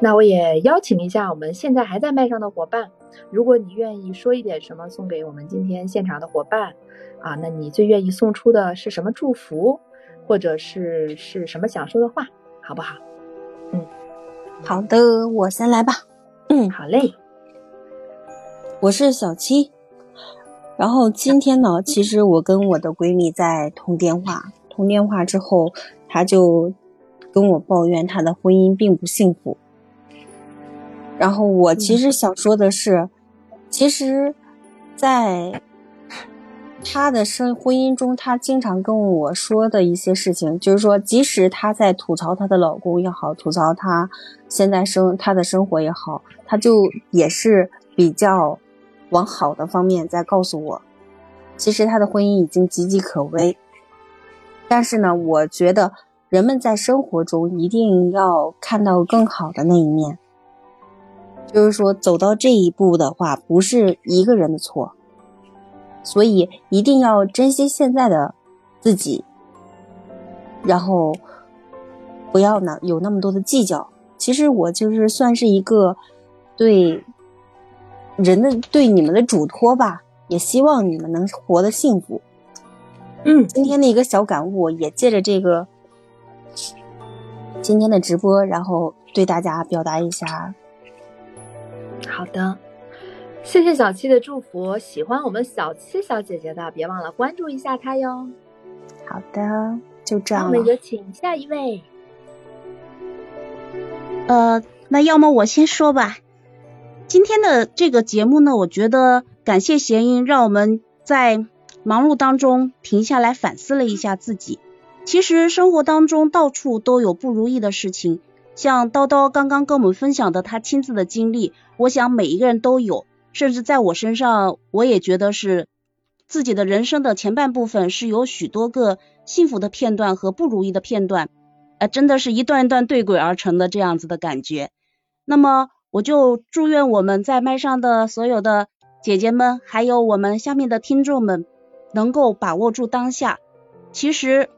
S1: 那我也邀请一下我们现在还在麦上的伙伴，如果你愿意说一点什么送给我们今天现场的伙伴啊，那你最愿意送出的是什么祝福，或者是是什么想说的话，好不好？嗯，
S8: 好的，我先来吧。
S1: 嗯，好嘞，
S8: 我是小七。然后今天呢，其实我跟我的闺蜜在通电话，通电话之后，她就跟我抱怨她的婚姻并不幸福。然后我其实想说的是，其实，在她的生婚姻中，她经常跟我说的一些事情，就是说，即使她在吐槽她的老公也好，吐槽她现在生她的生活也好，她就也是比较。往好的方面在告诉我，其实他的婚姻已经岌岌可危。但是呢，我觉得人们在生活中一定要看到更好的那一面。就是说，走到这一步的话，不是一个人的错，所以一定要珍惜现在的自己，然后不要呢有那么多的计较。其实我就是算是一个对。人的对你们的嘱托吧，也希望你们能活得幸福。
S1: 嗯，
S8: 今天的一个小感悟，也借着这个今天的直播，然后对大家表达一下。
S1: 好的，谢谢小七的祝福。喜欢我们小七小姐姐的，别忘了关注一下她哟。
S8: 好的，就这样。
S1: 我们有请下一位。
S5: 呃，那要么我先说吧。今天的这个节目呢，我觉得感谢谐音，让我们在忙碌当中停下来反思了一下自己。其实生活当中到处都有不如意的事情，像叨叨刚刚跟我们分享的他亲自的经历，我想每一个人都有，甚至在我身上，我也觉得是自己的人生的前半部分是有许多个幸福的片段和不如意的片段，呃，真的是一段一段对轨而成的这样子的感觉。那么。我就祝愿我们在麦上的所有的姐姐们，还有我们下面的听众们，能够把握住当下。其实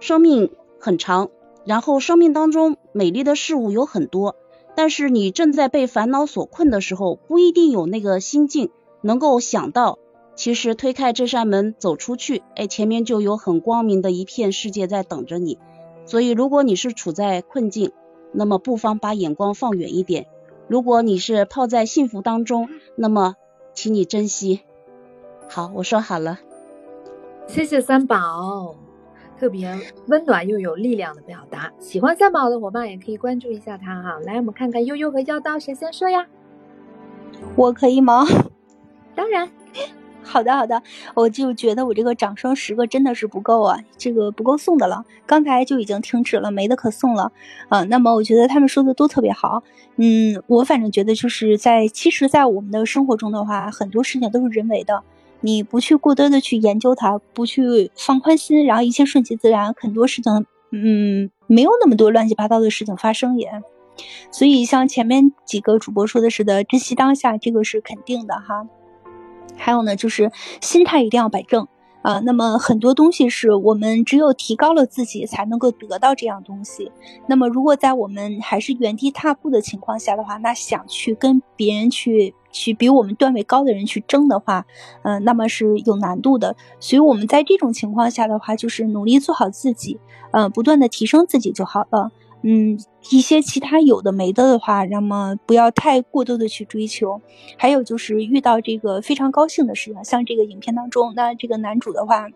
S5: 生命很长，然后生命当中美丽的事物有很多，但是你正在被烦恼所困的时候，不一定有那个心境能够想到，其实推开这扇门走出去，哎，前面就有很光明的一片世界在等着你。所以，如果你是处在困境，那么不妨把眼光放远一点。如果你是泡在幸福当中，那么请你珍惜。好，我说好了。
S1: 谢谢三宝，特别温暖又有力量的表达。喜欢三毛的伙伴也可以关注一下他哈。来，我们看看悠悠和妖刀谁先说呀？
S8: 我可以吗？
S1: 当然。
S7: 好的，好的，我就觉得我这个掌声十个真的是不够啊，这个不够送的了。刚才就已经停止了，没得可送了。啊，那么我觉得他们说的都特别好。嗯，我反正觉得就是在，其实，在我们的生活中的话，很多事情都是人为的。你不去过多的去研究它，不去放宽心，然后一切顺其自然，很多事情，嗯，没有那么多乱七八糟的事情发生也。所以像前面几个主播说的似的，珍惜当下，这个是肯定的哈。还有呢，就是心态一定要摆正。啊，那么很多东西是我们只有提高了自己才能够得到这样东西。那么如果在我们还是原地踏步的情况下的话，那想去跟别人去去比我们段位高的人去争的话，嗯，那么是有难度的。所以我们在这种情况下的话，就是努力做好自己，嗯，不断的提升自己就好了。嗯，一些其他有的没的的话，那么不要太过多的去追求。还有就是遇到这个非常高兴的事情，像这个影片当中，那这个男主的话，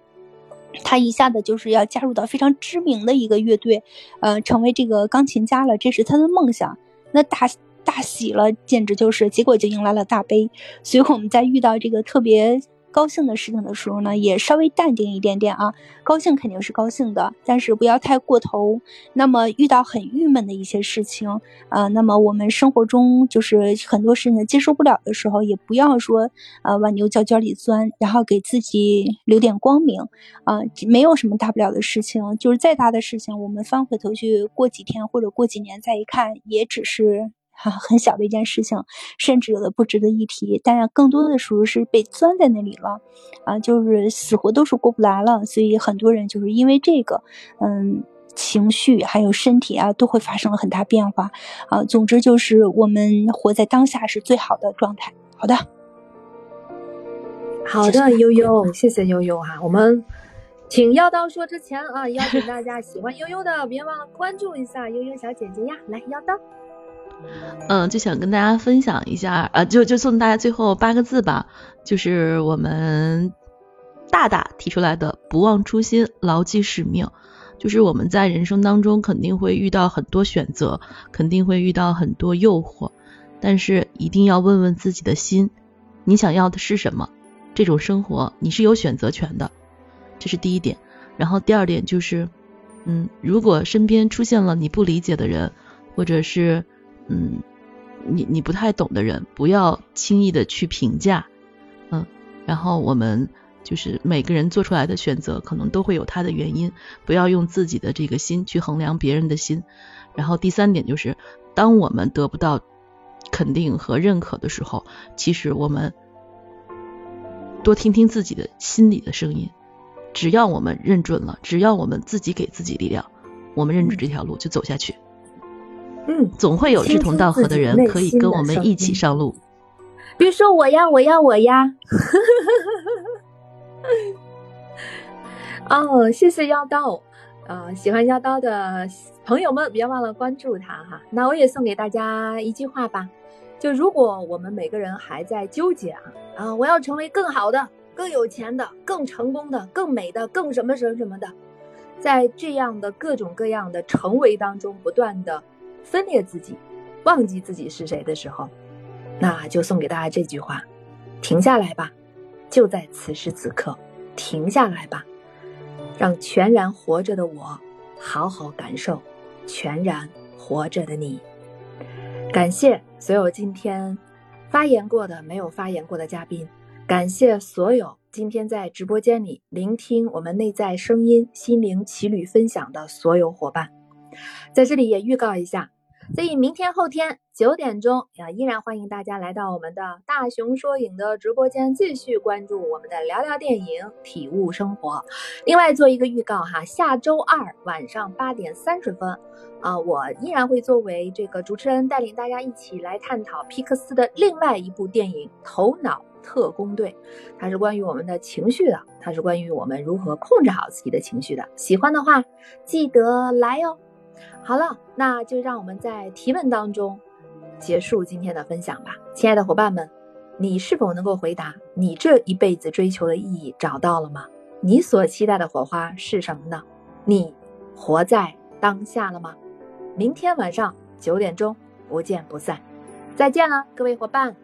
S7: 他一下子就是要加入到非常知名的一个乐队，呃，成为这个钢琴家了，这是他的梦想。那大大喜了，简直就是，结果就迎来了大悲。所以我们在遇到这个特别。高兴的事情的时候呢，也稍微淡定一点点啊。高兴肯定是高兴的，但是不要太过头。那么遇到很郁闷的一些事情，呃，那么我们生活中就是很多事情接受不了的时候，也不要说呃往牛角尖里钻，然后给自己留点光明啊。没有什么大不了的事情，就是再大的事情，我们翻回头去过几天或者过几年再一看，也只是。哈，*laughs* 很小的一件事情，甚至有的不值得一提，但是更多的时候是被钻在那里了，啊，就是死活都是过不来了，所以很多人就是因为这个，嗯，情绪还有身体啊都会发生了很大变化，啊，总之就是我们活在当下是最好的状态。好的，
S1: 好的，悠悠，谢谢悠悠哈，我们请妖刀说之前啊，邀请大家喜欢悠悠的别忘了关注一下悠悠小姐姐呀，来妖刀。
S10: 嗯，就想跟大家分享一下，呃，就就送大家最后八个字吧，就是我们大大提出来的“不忘初心，牢记使命”。就是我们在人生当中肯定会遇到很多选择，肯定会遇到很多诱惑，但是一定要问问自己的心，你想要的是什么？这种生活你是有选择权的，这是第一点。然后第二点就是，嗯，如果身边出现了你不理解的人，或者是嗯，你你不太懂的人，不要轻易的去评价，嗯，然后我们就是每个人做出来的选择，可能都会有他的原因，不要用自己的这个心去衡量别人的心。然后第三点就是，当我们得不到肯定和认可的时候，其实我们多听听自己的心里的声音，只要我们认准了，只要我们自己给自己力量，我们认准这条路就走下去。
S1: 嗯，
S10: 总会有志同道合的人可以跟我们一起上路。
S1: 比如说我呀，我呀，我呀。哦，谢谢妖刀，呃，喜欢妖刀的朋友们别忘了关注他哈。那我也送给大家一句话吧，就如果我们每个人还在纠结啊啊，我要成为更好的、更有钱的、更成功的、更美的、更什么什么什么的，在这样的各种各样的成为当中不断的。分裂自己，忘记自己是谁的时候，那就送给大家这句话：停下来吧，就在此时此刻，停下来吧，让全然活着的我好好感受全然活着的你。感谢所有今天发言过的、没有发言过的嘉宾，感谢所有今天在直播间里聆听我们内在声音、心灵奇旅分享的所有伙伴，在这里也预告一下。所以明天后天九点钟啊，依然欢迎大家来到我们的大熊说影的直播间，继续关注我们的聊聊电影，体悟生活。另外做一个预告哈，下周二晚上八点三十分，啊，我依然会作为这个主持人，带领大家一起来探讨皮克斯的另外一部电影《头脑特工队》，它是关于我们的情绪的，它是关于我们如何控制好自己的情绪的。喜欢的话，记得来哟。好了，那就让我们在提问当中结束今天的分享吧，亲爱的伙伴们，你是否能够回答你这一辈子追求的意义找到了吗？你所期待的火花是什么呢？你活在当下了吗？明天晚上九点钟不见不散，再见了，各位伙伴。